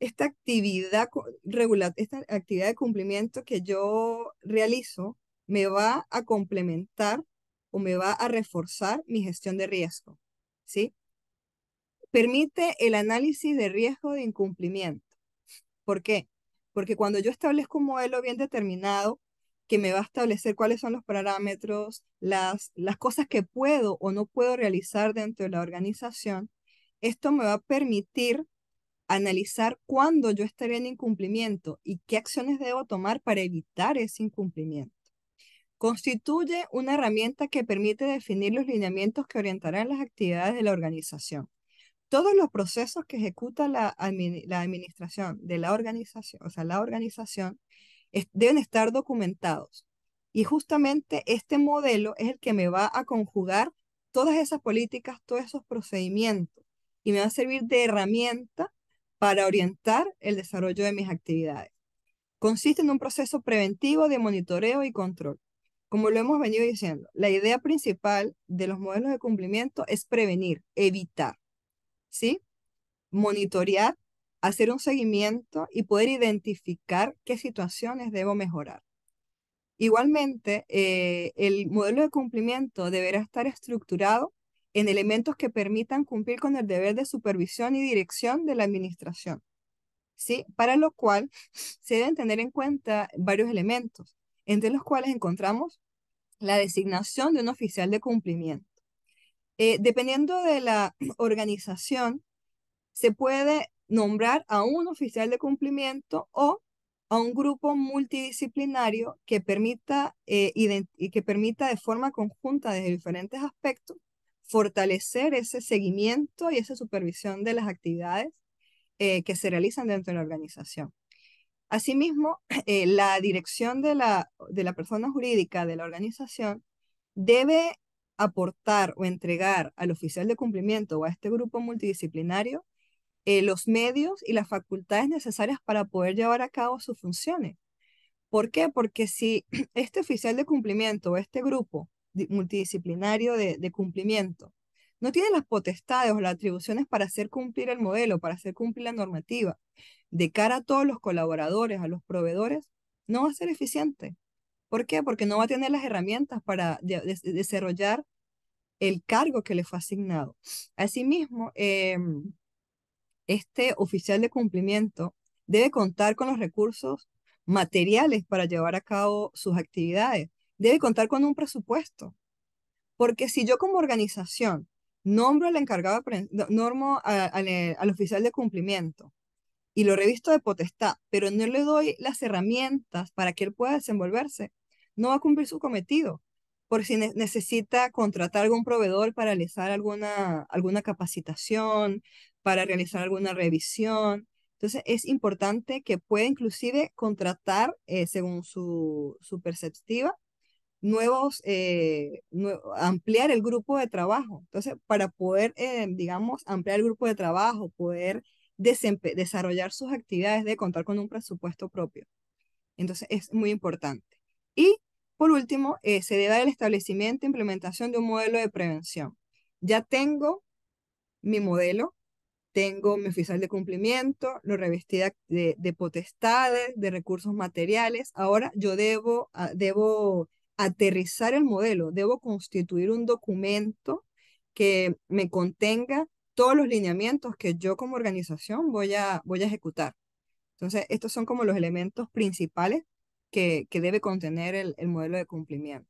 C: esta actividad regular, esta actividad de cumplimiento que yo realizo me va a complementar o me va a reforzar mi gestión de riesgo, ¿sí? Permite el análisis de riesgo de incumplimiento. ¿Por qué? Porque cuando yo establezco un modelo bien determinado, que me va a establecer cuáles son los parámetros, las, las cosas que puedo o no puedo realizar dentro de la organización. Esto me va a permitir analizar cuándo yo estaré en incumplimiento y qué acciones debo tomar para evitar ese incumplimiento. Constituye una herramienta que permite definir los lineamientos que orientarán las actividades de la organización. Todos los procesos que ejecuta la, la administración de la organización, o sea, la organización, deben estar documentados. Y justamente este modelo es el que me va a conjugar todas esas políticas, todos esos procedimientos y me va a servir de herramienta para orientar el desarrollo de mis actividades. Consiste en un proceso preventivo de monitoreo y control. como lo hemos venido diciendo, la idea principal de los modelos de cumplimiento es prevenir, evitar, ¿sí? Monitorear, hacer un seguimiento y poder identificar qué situaciones debo mejorar. Igualmente, eh, el modelo de cumplimiento deberá estar estructurado en elementos que permitan cumplir con el deber de supervisión y dirección de la administración, ¿sí? Para lo cual se deben tener en cuenta varios elementos, entre los cuales encontramos la designación de un oficial de cumplimiento. Eh, dependiendo de la [clears throat] organización, se puede nombrar a un oficial de cumplimiento o a un grupo multidisciplinario que permita, eh, que permita de forma conjunta desde diferentes aspectos fortalecer ese seguimiento y esa supervisión de las actividades eh, que se realizan dentro de la organización. Asimismo, [clears throat] eh, la dirección de la, de la persona jurídica de la organización debe aportar o entregar al oficial de cumplimiento o a este grupo multidisciplinario eh, los medios y las facultades necesarias para poder llevar a cabo sus funciones. ¿Por qué? Porque si [clears throat] este oficial de cumplimiento o este grupo multidisciplinario de, cumplimiento no tiene las potestades o las atribuciones para hacer cumplir el modelo, para hacer cumplir la normativa, de cara a todos los colaboradores, a los proveedores, no va a ser eficiente. ¿Por qué? Porque no va a tener las herramientas para desarrollar el cargo que le fue asignado. Asimismo, em, este oficial de cumplimiento debe contar con los recursos materiales para llevar a cabo sus actividades. Debe contar con un presupuesto. Porque si yo como organización nombro al encargado, normo al oficial de cumplimiento y lo revisto de potestad, pero no le doy las herramientas para que él pueda desenvolverse, no va a cumplir su cometido. Por si necesita contratar algún proveedor para realizar alguna, alguna capacitación, para realizar alguna revisión. Entonces es importante que pueda inclusive contratar, eh, según su, su perspectiva, nuevos, eh, ampliar el grupo de trabajo. Entonces, para poder, eh, digamos, ampliar el grupo de trabajo, poder desarrollar sus actividades, de contar con un presupuesto propio. Entonces, es muy importante. Y, por último, se debe el establecimiento e implementación de un modelo de prevención. Ya tengo mi modelo, tengo mi oficial de cumplimiento, lo revestí de, de potestades, de recursos materiales. Ahora yo debo, ah, debo aterrizar el modelo, debo constituir un documento que me contenga todos los lineamientos que yo como organización voy a, voy a ejecutar. Entonces, estos son como los elementos principales que, debe contener el modelo de cumplimiento.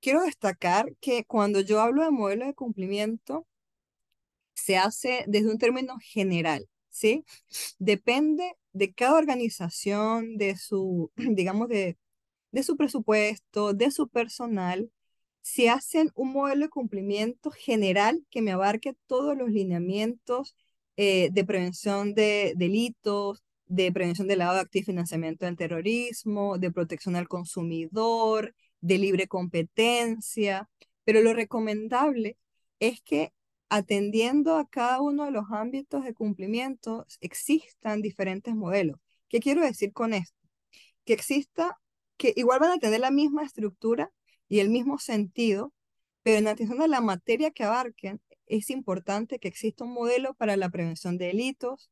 C: Quiero destacar que cuando yo hablo de modelo de cumplimiento, se hace desde un término general, ¿sí? Depende de cada organización, de su, [clears throat] digamos, de, de su presupuesto, de su personal, si hacen un modelo de cumplimiento general que me abarque todos los lineamientos eh, de prevención de delitos, de prevención del lavado de activos y financiamiento del terrorismo, de protección al consumidor, de libre competencia, pero lo recomendable es que atendiendo a cada uno de los ámbitos de cumplimiento existan diferentes modelos. ¿Qué quiero decir con esto? Que exista, que igual van a tener la misma estructura, y el mismo sentido, pero en atención a la materia que abarquen, es importante que exista un modelo para la prevención de delitos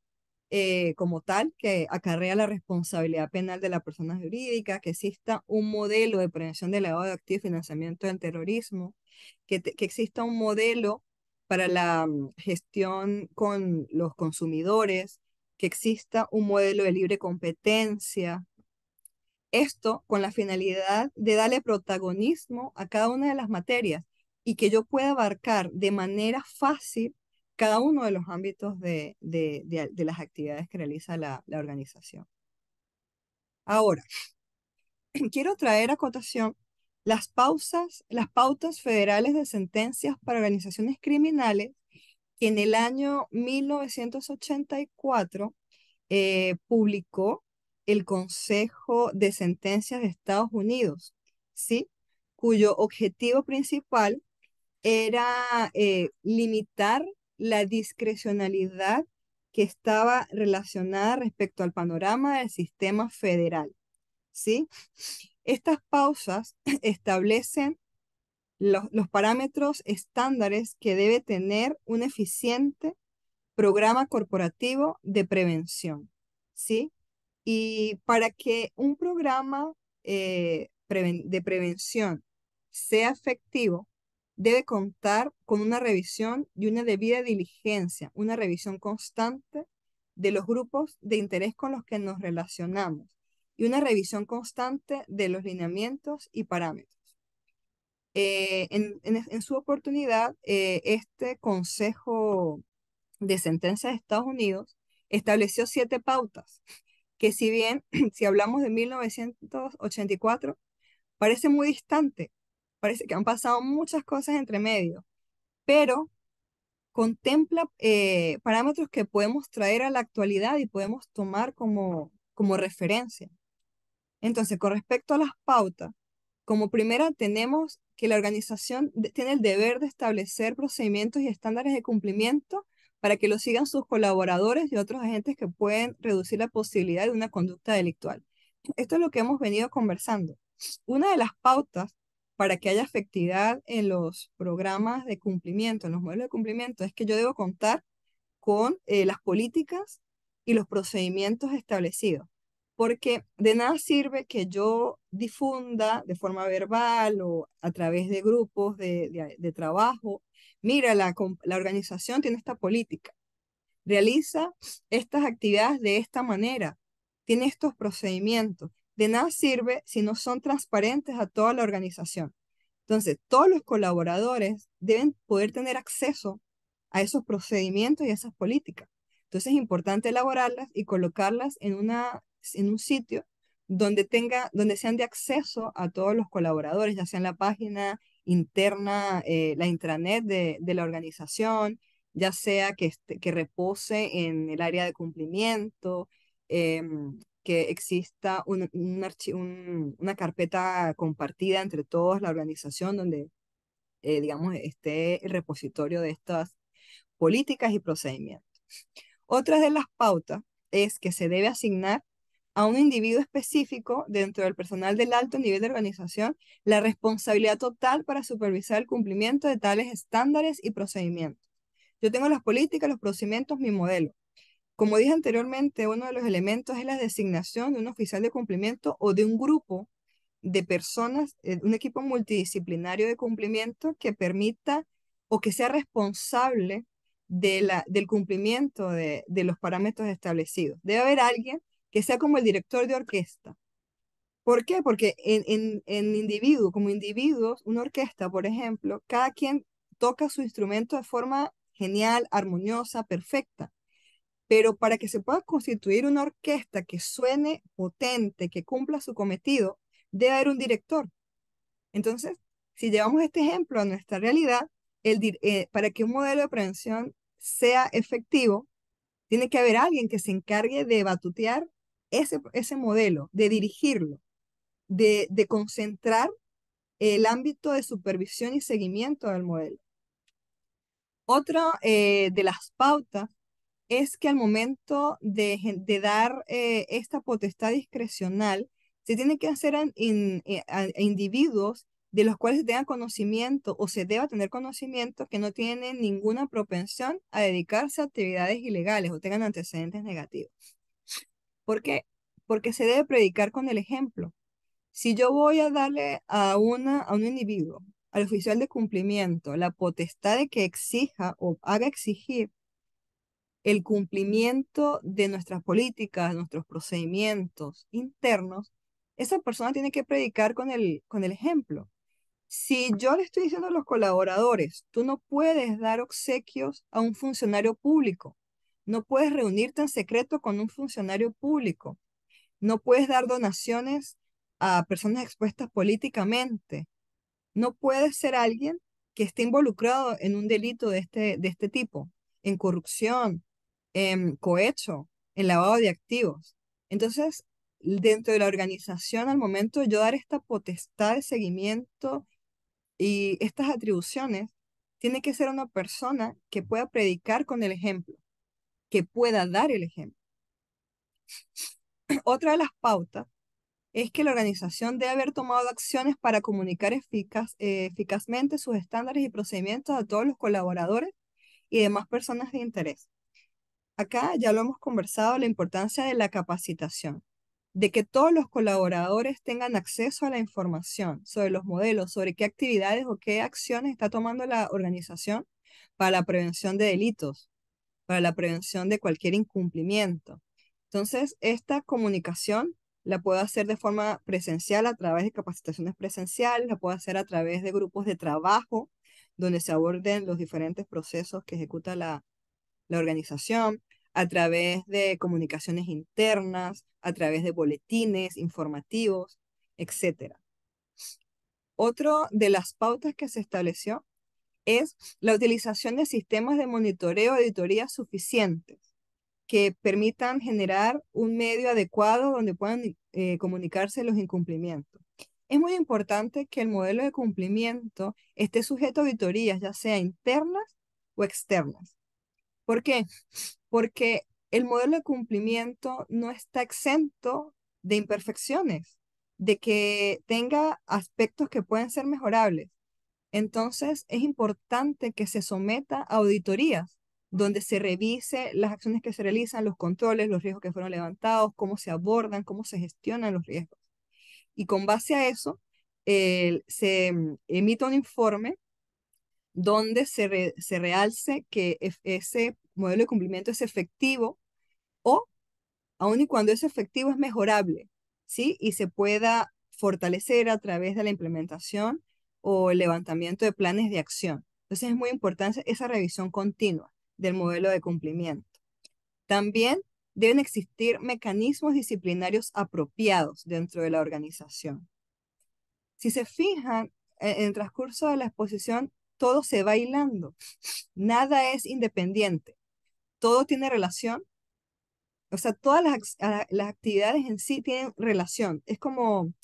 C: eh, como tal, que acarrea la responsabilidad penal de la persona jurídica, que exista un modelo de prevención del lavado de activos y financiamiento del terrorismo, que, que exista un modelo para la mm, gestión con los consumidores, que exista un modelo de libre competencia, esto con la finalidad de darle protagonismo a cada una de las materias y que yo pueda abarcar de manera fácil cada uno de los ámbitos de, las actividades que realiza la, organización. Ahora, [sniffs] quiero traer a cotación las, pausas, las pautas federales de sentencias para organizaciones criminales que en el año 1984 eh, publicó el Consejo de Sentencias de Estados Unidos, ¿sí? cuyo objetivo principal era eh, limitar la discrecionalidad que estaba relacionada respecto al panorama del sistema federal. ¿sí? Estas pausas [clears throat] establecen los, los parámetros estándares que debe tener un eficiente programa corporativo de prevención, ¿sí? Y para que un programa eh, de prevención sea efectivo, debe contar con una revisión y una debida diligencia, una revisión constante de los grupos de interés con los que nos relacionamos y una revisión constante de los lineamientos y parámetros. Eh, en, su oportunidad, eh, este Consejo de Sentencia de Estados Unidos estableció siete pautas, que si bien, [clears throat] si hablamos de 1984, parece muy distante, parece que han pasado muchas cosas entre medio, pero contempla eh, parámetros que podemos traer a la actualidad y podemos tomar como, como referencia. Entonces, con respecto a las pautas, como primera tenemos que la organización tiene el deber de establecer procedimientos y estándares de cumplimiento para que lo sigan sus colaboradores y otros agentes que pueden reducir la posibilidad de una conducta delictual. Esto es lo que hemos venido conversando. Una de las pautas para que haya efectividad en los programas de cumplimiento, en los modelos de cumplimiento, es que yo debo contar con eh, las políticas y los procedimientos establecidos. Porque de nada sirve que yo difunda de forma verbal o a través de grupos de, de trabajo mira, la, la organización tiene esta política, realiza estas actividades de esta manera, tiene estos procedimientos. De nada sirve si no son transparentes a toda la organización. Entonces, todos los colaboradores deben poder tener acceso a esos procedimientos y a esas políticas. Entonces, es importante elaborarlas y colocarlas en, una, en un sitio donde, tenga, donde sean de acceso a todos los colaboradores, ya sea en la página interna, eh, la intranet de, de, la organización, ya sea que, que repose en el área de cumplimiento, em, que exista un, un, una carpeta compartida entre todos la organización donde, eh, digamos, esté el repositorio de estas políticas y procedimientos. Otra de las pautas es que se debe asignar a un individuo específico dentro del personal del alto nivel de organización la responsabilidad total para supervisar el cumplimiento de tales estándares y procedimientos. Yo tengo las políticas, los procedimientos, mi modelo. Como dije anteriormente, uno de los elementos es la designación de un oficial de cumplimiento o de un grupo de personas, eh, un equipo multidisciplinario de cumplimiento que permita o que sea responsable de la, del cumplimiento de, de los parámetros establecidos. Debe haber alguien que sea como el director de orquesta. ¿Por qué? Porque en, en, en individuo, como individuos, una orquesta, por ejemplo, cada quien toca su instrumento de forma genial, armoniosa, perfecta. Pero para que se pueda constituir una orquesta que suene potente, que cumpla su cometido, debe haber un director. Entonces, si llevamos este ejemplo a nuestra realidad, el, eh, para que un modelo de prevención sea efectivo, tiene que haber alguien que se encargue de batutear ese, ese modelo, de dirigirlo, de, de concentrar el ámbito de supervisión y seguimiento del modelo. Otra eh, de las pautas es que al momento de, de dar eh, esta potestad discrecional, se tiene que hacer eh, a, individuos de los cuales se tenga conocimiento o se deba tener conocimiento que no tienen ninguna propensión a dedicarse a actividades ilegales o tengan antecedentes negativos. ¿Por qué? Porque se debe predicar con el ejemplo. Si yo voy a darle a, una, a un individuo, al oficial de cumplimiento, la potestad de que exija o haga exigir el cumplimiento de nuestras políticas, nuestros procedimientos internos, esa persona tiene que predicar con el, con el ejemplo. Si yo le estoy diciendo a los colaboradores, tú no puedes dar obsequios a un funcionario público, no puedes reunirte en secreto con un funcionario público. No puedes dar donaciones a personas expuestas políticamente. No puedes ser alguien que esté involucrado en un delito de este, de este tipo, en corrupción, en cohecho, en lavado de activos. Entonces, dentro de la organización, al momento de yo dar esta potestad de seguimiento y estas atribuciones, tiene que ser una persona que pueda predicar con el ejemplo que pueda dar el ejemplo. [clears throat] Otra de las pautas es que la organización debe haber tomado acciones para comunicar eh, eficazmente sus estándares y procedimientos a todos los colaboradores y demás personas de interés. Acá ya lo hemos conversado, la importancia de la capacitación, de que todos los colaboradores tengan acceso a la información sobre los modelos, sobre qué actividades o qué acciones está tomando la organización para la prevención de delitos, para la prevención de cualquier incumplimiento. Entonces, esta comunicación la puedo hacer de forma presencial a través de capacitaciones presenciales, la puedo hacer a través de grupos de trabajo donde se aborden los diferentes procesos que ejecuta la, la organización, a través de comunicaciones internas, a través de boletines informativos, etc. Otro de las pautas que se estableció es la utilización de sistemas de monitoreo y auditoría suficientes que permitan generar un medio adecuado donde puedan eh, comunicarse los incumplimientos. Es muy importante que el modelo de cumplimiento esté sujeto a auditorías, ya sea internas o externas. ¿Por qué? Porque el modelo de cumplimiento no está exento de imperfecciones, de que tenga aspectos que pueden ser mejorables. Entonces, es importante que se someta a auditorías donde se revise las acciones que se realizan, los controles, los riesgos que fueron levantados, cómo se abordan, cómo se gestionan los riesgos. Y con base a eso, se mm, emite un informe donde se, realce que ese modelo de cumplimiento es efectivo o, aun y cuando es efectivo, es mejorable, ¿sí? Y se pueda fortalecer a través de la implementación o el levantamiento de planes de acción. Entonces es muy importante esa revisión continua del modelo de cumplimiento. También deben existir mecanismos disciplinarios apropiados dentro de la organización. Si se fijan, e-, en el transcurso de la exposición, todo se va hilando. Nada es independiente. Todo tiene relación. O sea, todas las, las actividades en sí tienen relación. Es como,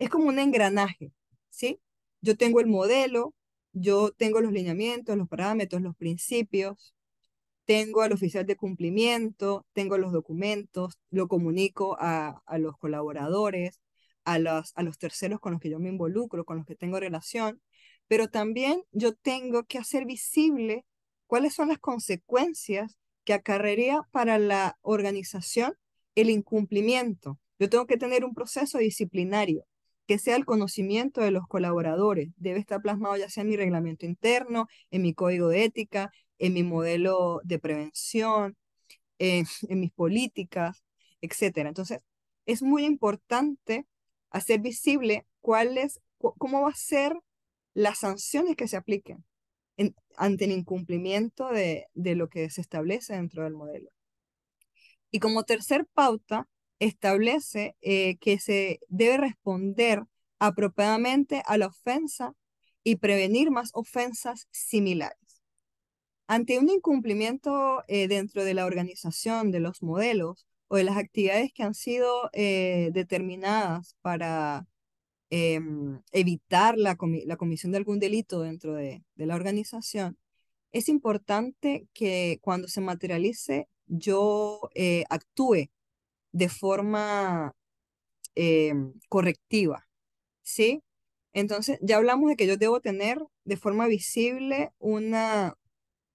C: es como un engranaje, ¿sí? Yo tengo el modelo, yo tengo los lineamientos, los parámetros, los principios, tengo al oficial de cumplimiento, tengo los documentos, lo comunico a, los colaboradores, a los, a los terceros con los que yo me involucro, con los que tengo relación, pero también yo tengo que hacer visible cuáles son las consecuencias que acarrearía para la organización el incumplimiento. Yo tengo que tener un proceso disciplinario que sea el conocimiento de los colaboradores. Debe estar plasmado ya sea en mi reglamento interno, en mi código de ética, en mi modelo de prevención, en, [laughs] mis políticas, etc. Entonces, es muy importante hacer visible cuáles, cómo va a ser las sanciones que se apliquen ante el incumplimiento de, lo que se establece dentro del modelo. Y como tercer pauta, establece eh, que se debe responder apropiadamente a la ofensa y prevenir más ofensas similares. Ante un incumplimiento eh, dentro de la organización de los modelos o de las actividades que han sido eh, determinadas para em, evitar la, comisión de algún delito dentro de, la organización, es importante que cuando se materialice yo actúe de forma em, correctiva, ¿sí? Entonces, ya hablamos de que yo debo tener de forma visible una,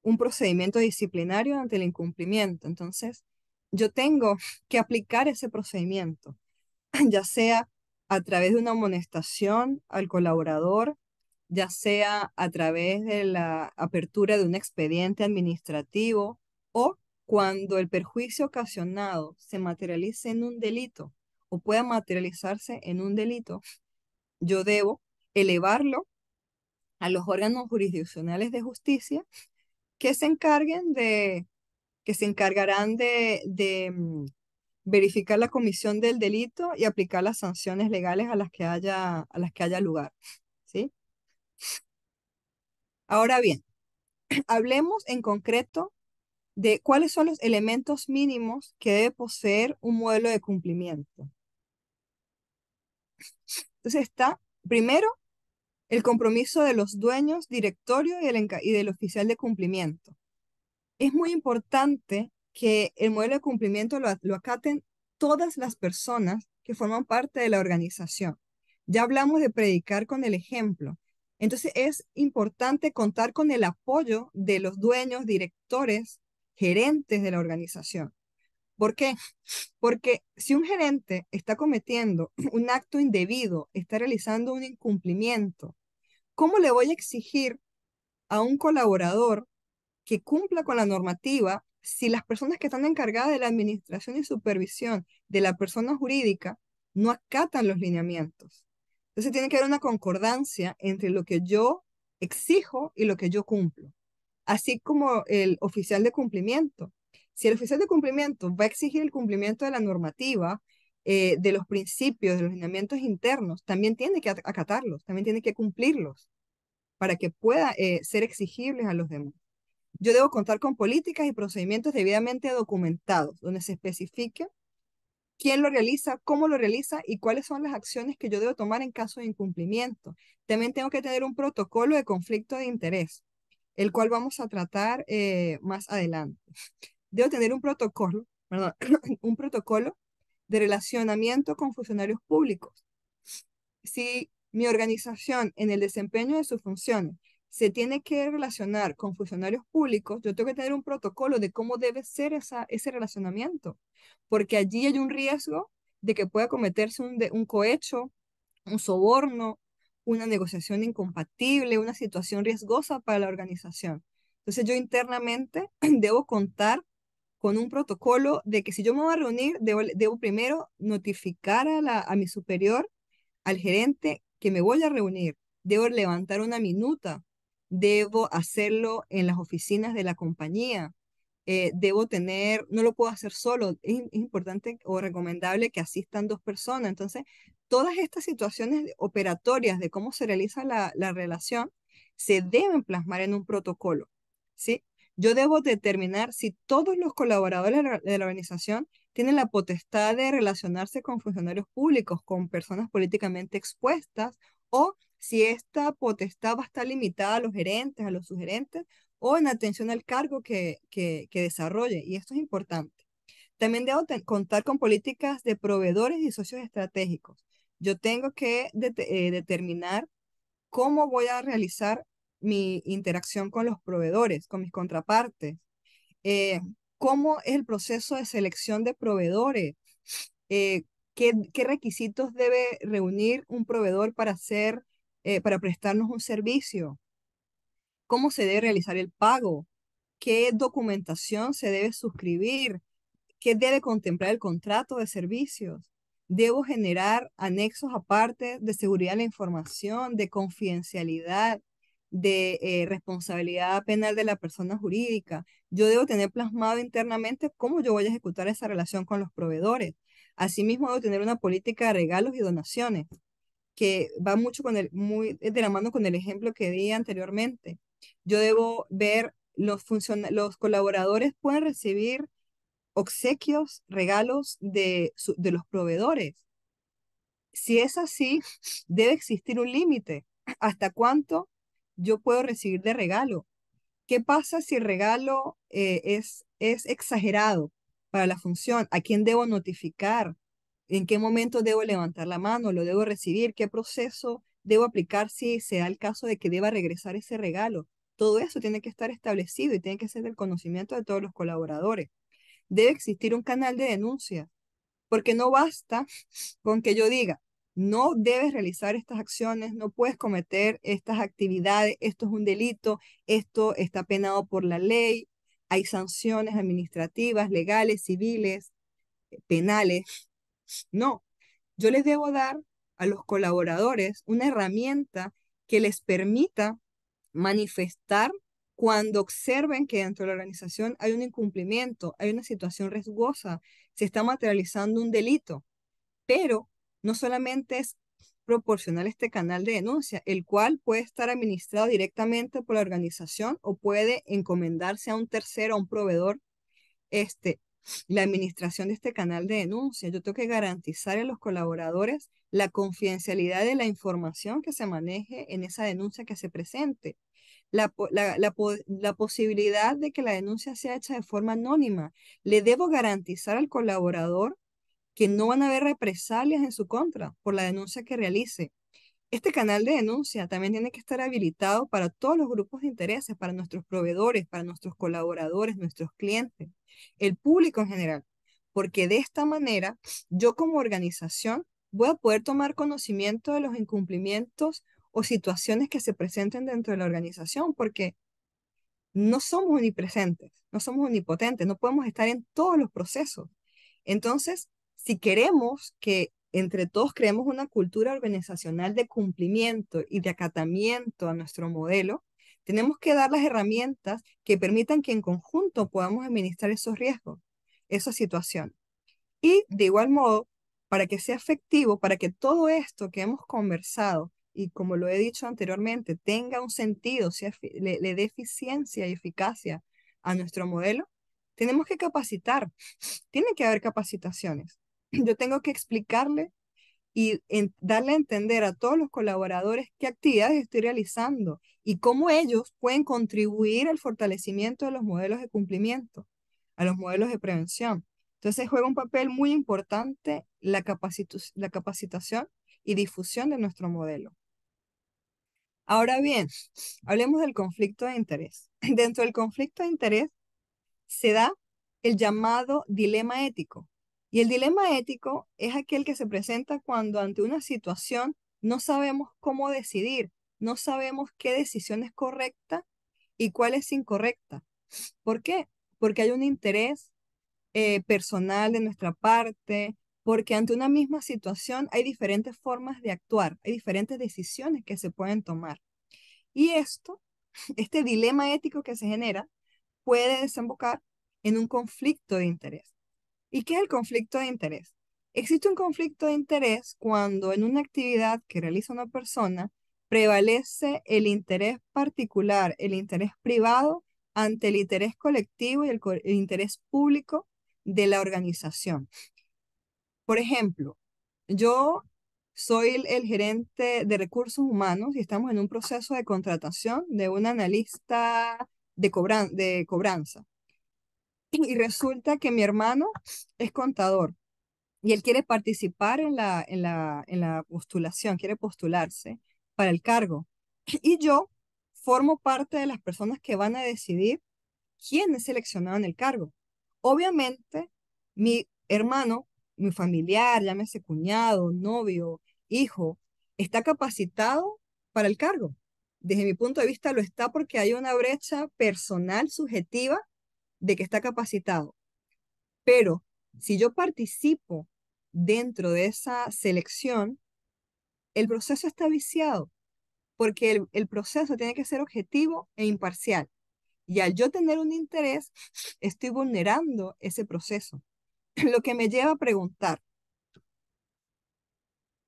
C: un procedimiento disciplinario ante el incumplimiento. Entonces, yo tengo [laughs] que aplicar ese procedimiento, [laughs] ya sea a través de una amonestación al colaborador, ya sea a través de la apertura de un expediente administrativo o cuando el perjuicio ocasionado se materialice en un delito o pueda materializarse en un delito, yo debo elevarlo a los órganos jurisdiccionales de justicia que se encarguen de, que se encargarán de, mm, verificar la comisión del delito y aplicar las sanciones legales a las que haya, a las que haya lugar. ¿sí? Ahora bien, [clears throat] hablemos en concreto de cuáles son los elementos mínimos que debe poseer un modelo de cumplimiento. Entonces está, primero, el compromiso de los dueños, directorio y, del oficial de cumplimiento. Es muy importante que el modelo de cumplimiento lo, acaten todas las personas que forman parte de la organización. Ya hablamos de predicar con el ejemplo. Entonces es importante contar con el apoyo de los dueños, directores, gerentes de la organización. ¿Por qué? Porque si un gerente está cometiendo [clears throat] un acto indebido, está realizando un incumplimiento, ¿cómo le voy a exigir a un colaborador que cumpla con la normativa si las personas que están encargadas de la administración y supervisión de la persona jurídica no acatan los lineamientos? Entonces tiene que haber una concordancia entre lo que yo exijo y lo que yo cumplo, así como el oficial de cumplimiento. Si el oficial de cumplimiento va a exigir el cumplimiento de la normativa, eh, de los principios, de los lineamientos internos, también tiene que acatarlos, también tiene que cumplirlos para que pueda eh, ser exigibles a los demás. Yo debo contar con políticas y procedimientos debidamente documentados, donde se especifique quién lo realiza, cómo lo realiza y cuáles son las acciones que yo debo tomar en caso de incumplimiento. También tengo que tener un protocolo de conflicto de interés, el cual vamos a tratar eh, más adelante. Debo tener un protocolo, [coughs] perdón, [coughs] un protocolo de relacionamiento con funcionarios públicos. Si mi organización en el desempeño de sus funciones se tiene que relacionar con funcionarios públicos, yo tengo que tener un protocolo de cómo debe ser esa, ese relacionamiento, porque allí hay un riesgo de que pueda cometerse un, un cohecho, un soborno, una negociación incompatible, una situación riesgosa para la organización. Entonces yo internamente [clears throat] debo contar con un protocolo de que si yo me voy a reunir, debo, primero notificar a, la, a mi superior, al gerente, que me voy a reunir. Debo levantar una minuta. Debo hacerlo en las oficinas de la compañía. Eh, debo tener, no lo puedo hacer solo. Es, importante o recomendable que asistan dos personas. Entonces, todas estas situaciones operatorias de cómo se realiza la, la relación se deben plasmar en un protocolo. ¿sí? Yo debo determinar si todos los colaboradores de la organización tienen la potestad de relacionarse con funcionarios públicos, con personas políticamente expuestas, o si esta potestad va a estar limitada a los gerentes, a los sugerentes, o en atención al cargo que, que, desarrolle. Y esto es importante. También debo contar con políticas de proveedores y socios estratégicos. Yo tengo que eh, determinar cómo voy a realizar mi interacción con los proveedores, con mis contrapartes, eh, cómo es el proceso de selección de proveedores, eh, qué, requisitos debe reunir un proveedor para hacer, para prestarnos un servicio, cómo se debe realizar el pago, qué documentación se debe suscribir, qué debe contemplar el contrato de servicios. Debo generar anexos aparte de seguridad de la información, de confidencialidad, de eh, responsabilidad penal de la persona jurídica. Yo debo tener plasmado internamente cómo yo voy a ejecutar esa relación con los proveedores. Asimismo, debo tener una política de regalos y donaciones, que va mucho con el, muy de la mano con el ejemplo que di anteriormente. Yo debo ver los, los colaboradores pueden recibir obsequios, regalos de, de los proveedores. Si es así, debe existir un límite. ¿Hasta cuánto yo puedo recibir de regalo. ¿Qué pasa si el regalo eh, es, es exagerado para la función? ¿A quién debo notificar? ¿En qué momento debo levantar la mano? ¿Lo debo recibir? ¿Qué proceso debo aplicar si se da el caso de que deba regresar ese regalo? Todo eso tiene que estar establecido y tiene que ser del conocimiento de todos los colaboradores. Debe existir un canal de denuncia, porque no basta con que yo diga, no debes realizar estas acciones, no puedes cometer estas actividades, esto es un delito, esto está penado por la ley, hay sanciones administrativas, legales, civiles, eh, penales. No, yo les debo dar a los colaboradores una herramienta que les permita manifestar cuando observen que dentro de la organización hay un incumplimiento, hay una situación riesgosa, se está materializando un delito, pero no solamente es proporcionar este canal de denuncia, el cual puede estar administrado directamente por la organización o puede encomendarse a un tercero, a un proveedor, este, la administración de este canal de denuncia. Yo tengo que garantizar a los colaboradores la confidencialidad de la información que se maneje en esa denuncia que se presente. La, la, la, posibilidad de que la denuncia sea hecha de forma anónima. Le debo garantizar al colaborador que no van a haber represalias en su contra por la denuncia que realice. Este canal de denuncia también tiene que estar habilitado para todos los grupos de intereses, para nuestros proveedores, para nuestros colaboradores, nuestros clientes, el público en general, porque de esta manera yo como organización voy a poder tomar conocimiento de los incumplimientos o situaciones que se presenten dentro de la organización, porque no somos omnipresentes, no somos omnipotentes, no podemos estar en todos los procesos. Entonces, si queremos que entre todos creemos una cultura organizacional de cumplimiento y de acatamiento a nuestro modelo, tenemos que dar las herramientas que permitan que en conjunto podamos administrar esos riesgos, esa situación. Y de igual modo, para que sea efectivo, para que todo esto que hemos conversado y como lo he dicho anteriormente, tenga un sentido, sea, le, le dé eficiencia y eficacia a nuestro modelo, tenemos que capacitar. [sniffs] Tiene que haber capacitaciones. [clears throat] Yo tengo que explicarle y darle a entender a todos los colaboradores qué actividades estoy realizando y cómo ellos pueden contribuir al fortalecimiento de los modelos de cumplimiento, a los modelos de prevención. Entonces juega un papel muy importante la, la capacitación y difusión de nuestro modelo. Ahora bien, [sniffs] hablemos del conflicto de interés. [sniffs] Dentro del conflicto de interés se da el llamado dilema ético. Y el dilema ético es aquel que se presenta cuando ante una situación no sabemos cómo decidir, no sabemos qué decisión es correcta y cuál es incorrecta. ¿Por qué? Porque hay un interés eh, personal de nuestra parte, porque ante una misma situación hay diferentes formas de actuar, hay diferentes decisiones que se pueden tomar. Y esto, [laughs] este dilema ético que se genera, puede desembocar en un conflicto de interés. ¿Y qué es el conflicto de interés? Existe un conflicto de interés cuando en una actividad que realiza una persona prevalece el interés particular, el interés privado ante el interés colectivo y el, el interés público de la organización. Por ejemplo, yo soy el, gerente de recursos humanos y estamos en un proceso de contratación de un analista de, de cobranza. Y resulta que mi hermano es contador y él quiere participar en la, en la, en la postulación, quiere postularse para el cargo. Y yo formo parte de las personas que van a decidir quién es seleccionado en el cargo. Obviamente, mi hermano mi familiar, llámese cuñado, novio, hijo, está capacitado para el cargo. Desde mi punto de vista lo está porque hay una brecha personal, subjetiva, de que está capacitado. Pero si yo participo dentro de esa selección, el proceso está viciado, porque el, el, proceso tiene que ser objetivo e imparcial. Y al yo tener un interés, estoy vulnerando ese proceso. [clears throat] Lo que me lleva a preguntar,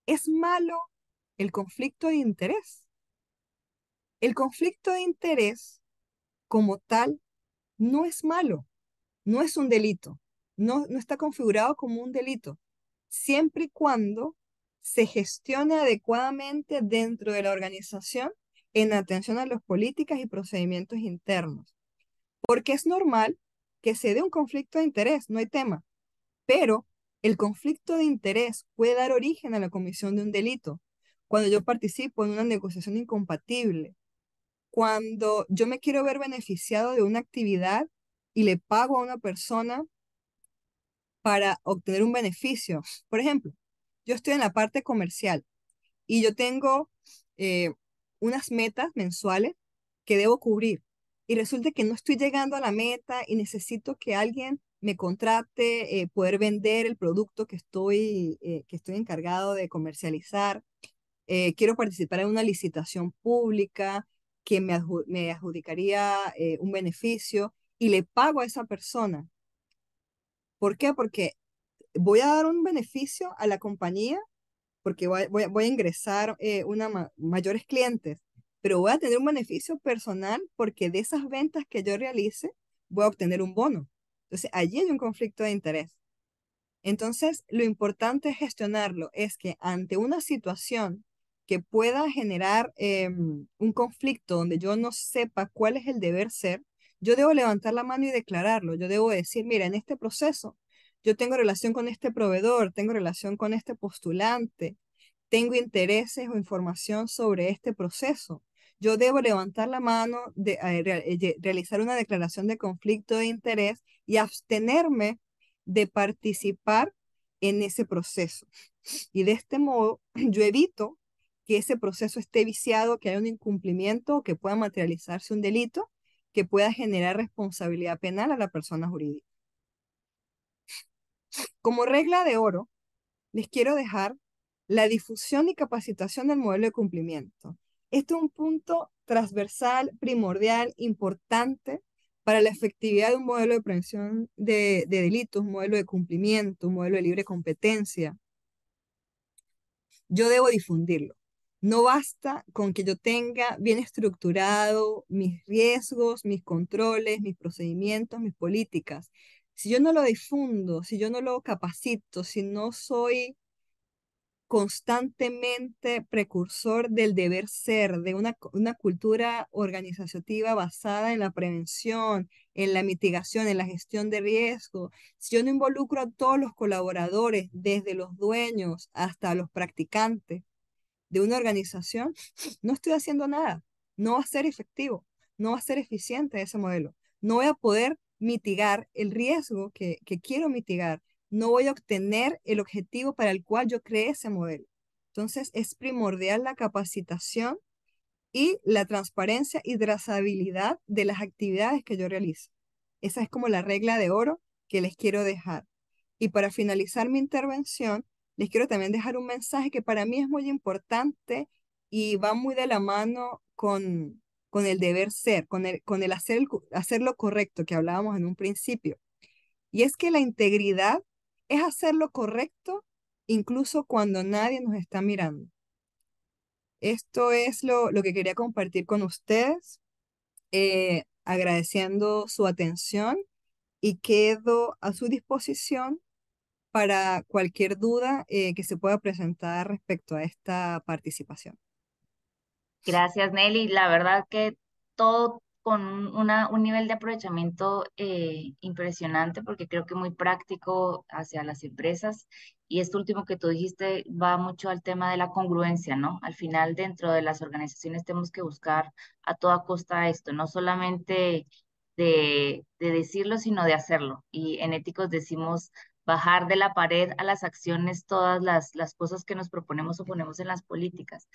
C: ¿es malo el conflicto de interés? El conflicto de interés como tal no es malo, no es un delito, no, no está configurado como un delito, siempre y cuando se gestione adecuadamente dentro de la organización en atención a las políticas y procedimientos internos. Porque es normal que se dé un conflicto de interés, no hay tema. Pero el conflicto de interés puede dar origen a la comisión de un delito. Cuando yo participo en una negociación incompatible, cuando yo me quiero ver beneficiado de una actividad y le pago a una persona para obtener un beneficio. Por ejemplo, yo estoy en la parte comercial y yo tengo eh, unas metas mensuales que debo cubrir y resulta que no estoy llegando a la meta y necesito que alguien me contrate, eh, poder vender el producto que estoy, eh, que estoy encargado de comercializar. Eh, quiero participar en una licitación pública que me, me adjudicaría un beneficio y le pago a esa persona. ¿Por qué? Porque voy a dar un beneficio a la compañía porque voy, voy, a ingresar una mayores clientes, pero voy a tener un beneficio personal porque de esas ventas que yo realice voy a obtener un bono. Entonces, allí hay un conflicto de interés. Entonces, lo importante es gestionarlo, es que ante una situación que pueda generar em, un conflicto donde yo no sepa cuál es el deber ser, yo debo levantar la mano y declararlo. Yo debo decir, mira, en este proceso yo tengo relación con este proveedor, tengo relación con este postulante, tengo intereses o información sobre este proceso. Yo debo levantar la mano, de, eh, eh, realizar una declaración de conflicto de interés y abstenerme de participar en ese proceso. Y de este modo, [clears throat] yo evito que ese proceso esté viciado, que haya un incumplimiento, que pueda materializarse un delito, que pueda generar responsabilidad penal a la persona jurídica. Como regla de oro, les quiero dejar la difusión y capacitación del modelo de cumplimiento. Este es un punto transversal, primordial, importante para la efectividad de un modelo de prevención de, de delitos, un modelo de cumplimiento, un modelo de libre competencia. Yo debo difundirlo. No basta con que yo tenga bien estructurado mis riesgos, mis controles, mis procedimientos, mis políticas. Si yo no lo difundo, si yo no lo capacito, si no soy constantemente precursor del deber ser, de una, una cultura organizativa basada en la prevención, en la mitigación, en la gestión de riesgo. Si yo no involucro a todos los colaboradores, desde los dueños hasta los practicantes de una organización, [sniffs] no estoy haciendo nada. No va a ser efectivo, no va a ser eficiente ese modelo. No voy a poder mitigar el riesgo que, que quiero mitigar no voy a obtener el objetivo para el cual yo creé ese modelo. Entonces, es primordial la capacitación y la transparencia y trazabilidad de las actividades que yo realizo. Esa es como la regla de oro que les quiero dejar. Y para finalizar mi intervención, les quiero también dejar un mensaje que para mí es muy importante y va muy de la mano con, con el deber ser, con el, con el hacer, hacer lo correcto que hablábamos en un principio. Y es que la integridad es hacer lo correcto incluso cuando nadie nos está mirando. Esto es lo, que quería compartir con ustedes, eh, agradeciendo su atención y quedo a su disposición para cualquier duda eh, que se pueda presentar respecto a esta participación.
B: Gracias, Nelly. La verdad que todo con un nivel de aprovechamiento eh, impresionante porque creo que muy práctico hacia las empresas. Y esto último que tú dijiste va mucho al tema de la congruencia, ¿no? Al final, dentro de las organizaciones tenemos que buscar a toda costa esto, no solamente de, de decirlo, sino de hacerlo. Y en éticos decimos bajar de la pared a las acciones todas las cosas que nos proponemos o ponemos en las políticas.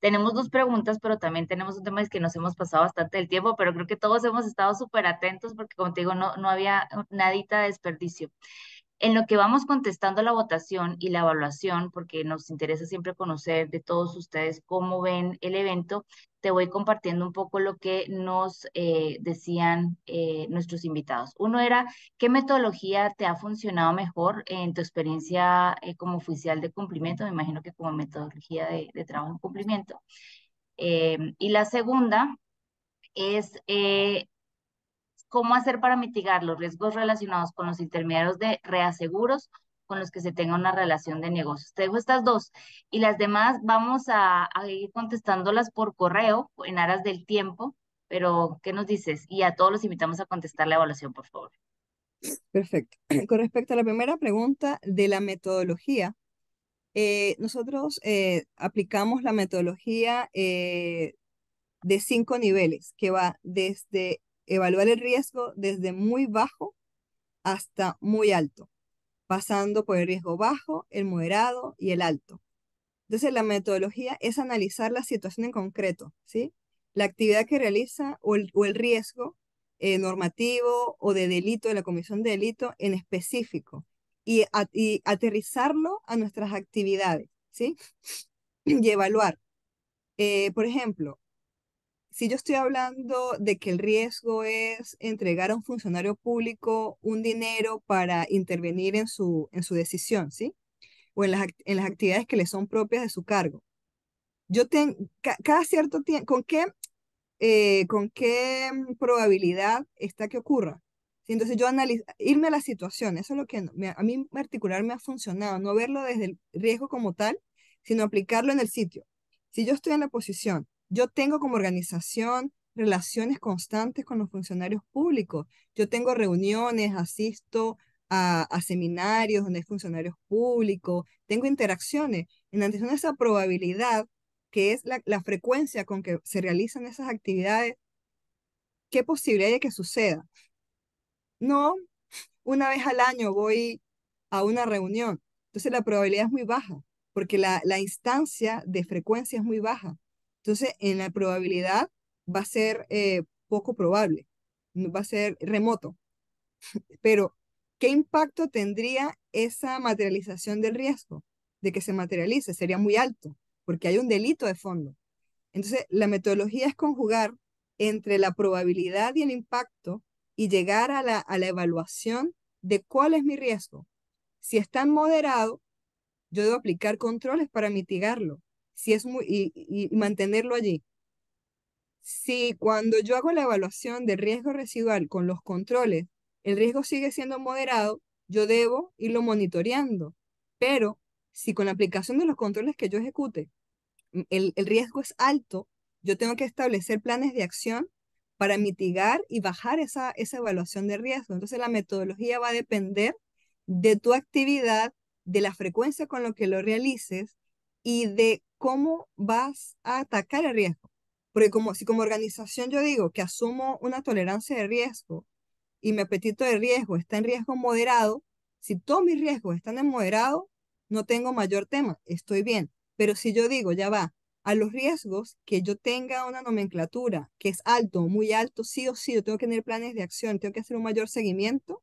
B: Tenemos dos preguntas, pero también tenemos un tema es que nos hemos pasado bastante el tiempo, pero creo que todos hemos estado súper atentos porque, como te digo, no, no había nadita de desperdicio. En lo que vamos contestando la votación y la evaluación, porque nos interesa siempre conocer de todos ustedes cómo ven el evento, te voy compartiendo un poco lo que nos eh, decían eh, nuestros invitados. Uno era, ¿qué metodología te ha funcionado mejor en tu experiencia eh, como oficial de cumplimiento? Me imagino que como metodología de, de trabajo en cumplimiento. y la segunda es cómo hacer para mitigar los riesgos relacionados con los intermediarios de reaseguros con los que se tenga una relación de negocios. Te dejo estas dos y las demás vamos a, ir contestándolas por correo en aras del tiempo, pero ¿qué nos dices? Y a todos los invitamos a contestar la evaluación, por favor.
C: Perfecto. [clears throat] Con respecto a la primera pregunta de la metodología, eh, nosotros eh, aplicamos la metodología eh, de cinco niveles, que va desde evaluar el riesgo desde muy bajo hasta muy alto, pasando por el riesgo bajo, el moderado y el alto. Entonces, la metodología es analizar la situación en concreto, ¿sí? La actividad que realiza o el, riesgo eh, normativo o de delito, de la comisión de delito en específico, y, aterrizarlo a nuestras actividades, ¿sí? [sniffs] Y evaluar. Eh, por ejemplo, si yo estoy hablando de que el riesgo es entregar a un funcionario público un dinero para intervenir en su, en su decisión, ¿sí? O en las, en las actividades que le son propias de su cargo. Yo tengo, cada cierto tiempo, ¿con qué, eh, ¿con qué probabilidad está que ocurra? Entonces yo analizo, irme a la situación, eso es lo que a mí en particular me ha funcionado, no verlo desde el riesgo como tal, sino aplicarlo en el sitio. Si yo estoy en la posición yo tengo como organización relaciones constantes con los funcionarios públicos. Yo tengo reuniones, asisto a, seminarios donde hay funcionarios públicos, tengo interacciones. En atención a esa probabilidad, que es la, frecuencia con que se realizan esas actividades, ¿qué posibilidad hay de que suceda? No, una vez al año voy a una reunión. Entonces la probabilidad es muy baja, porque la instancia de frecuencia es muy baja. Entonces, en la probabilidad va a ser eh, poco probable, va a ser remoto. [laughs] Pero, ¿qué impacto tendría esa materialización del riesgo de que se materialice? Sería muy alto, porque hay un delito de fondo. Entonces, la metodología es conjugar entre la probabilidad y el impacto y llegar a la, a la evaluación de cuál es mi riesgo. Si es tan moderado, yo debo aplicar controles para mitigarlo si es muy, y, y mantenerlo allí. Si cuando yo hago la evaluación de riesgo residual con los controles, el riesgo sigue siendo moderado, yo debo irlo monitoreando. Pero si con la aplicación de los controles que yo ejecute, el, el riesgo es alto, yo tengo que establecer planes de acción para mitigar y bajar esa, esa evaluación de riesgo. Entonces la metodología va a depender de tu actividad, de la frecuencia con lo que lo realices y de cómo vas a atacar el riesgo. Porque como, si como organización yo digo que asumo una tolerancia de riesgo y mi apetito de riesgo está en riesgo moderado, si todos mis riesgos están en moderado, no tengo mayor tema, estoy bien. Pero si yo digo, ya va, a los riesgos que yo tenga una nomenclatura que es alto muy alto, sí o sí, yo tengo que tener planes de acción, tengo que hacer un mayor seguimiento,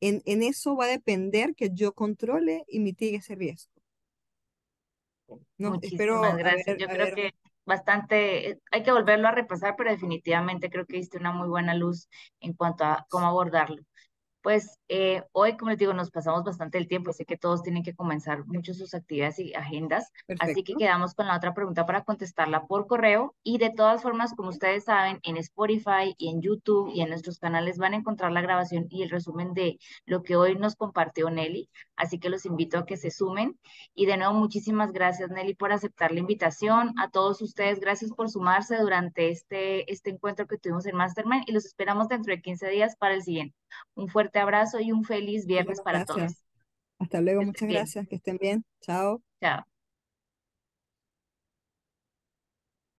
C: en, en eso va a depender que yo controle y mitigue ese riesgo.
B: No, Muchísimas espero, gracias. yo creo que bastante, eh, hay que volverlo a repasar, pero definitivamente creo que diste una muy buena luz en cuanto a cómo abordarlo. Pues eh, hoy, como les digo, nos pasamos bastante el tiempo. Sé que todos tienen que comenzar mucho sus actividades y agendas. Así que quedamos con la otra pregunta para contestarla por correo. Y de todas formas, como ustedes saben, en Spotify y en YouTube y en nuestros canales van a encontrar la grabación y el resumen de lo que hoy nos compartió Nelly. Así que los invito a que se sumen. Y de nuevo, muchísimas gracias, Nelly, por aceptar la invitación. A todos ustedes, gracias por sumarse durante este, este encuentro que tuvimos en Mastermind y los esperamos dentro de 15 días para el siguiente. Un fuerte abrazo y un feliz viernes para todos.
C: Hasta luego, muchas gracias, que estén bien. Chao.
B: Chao.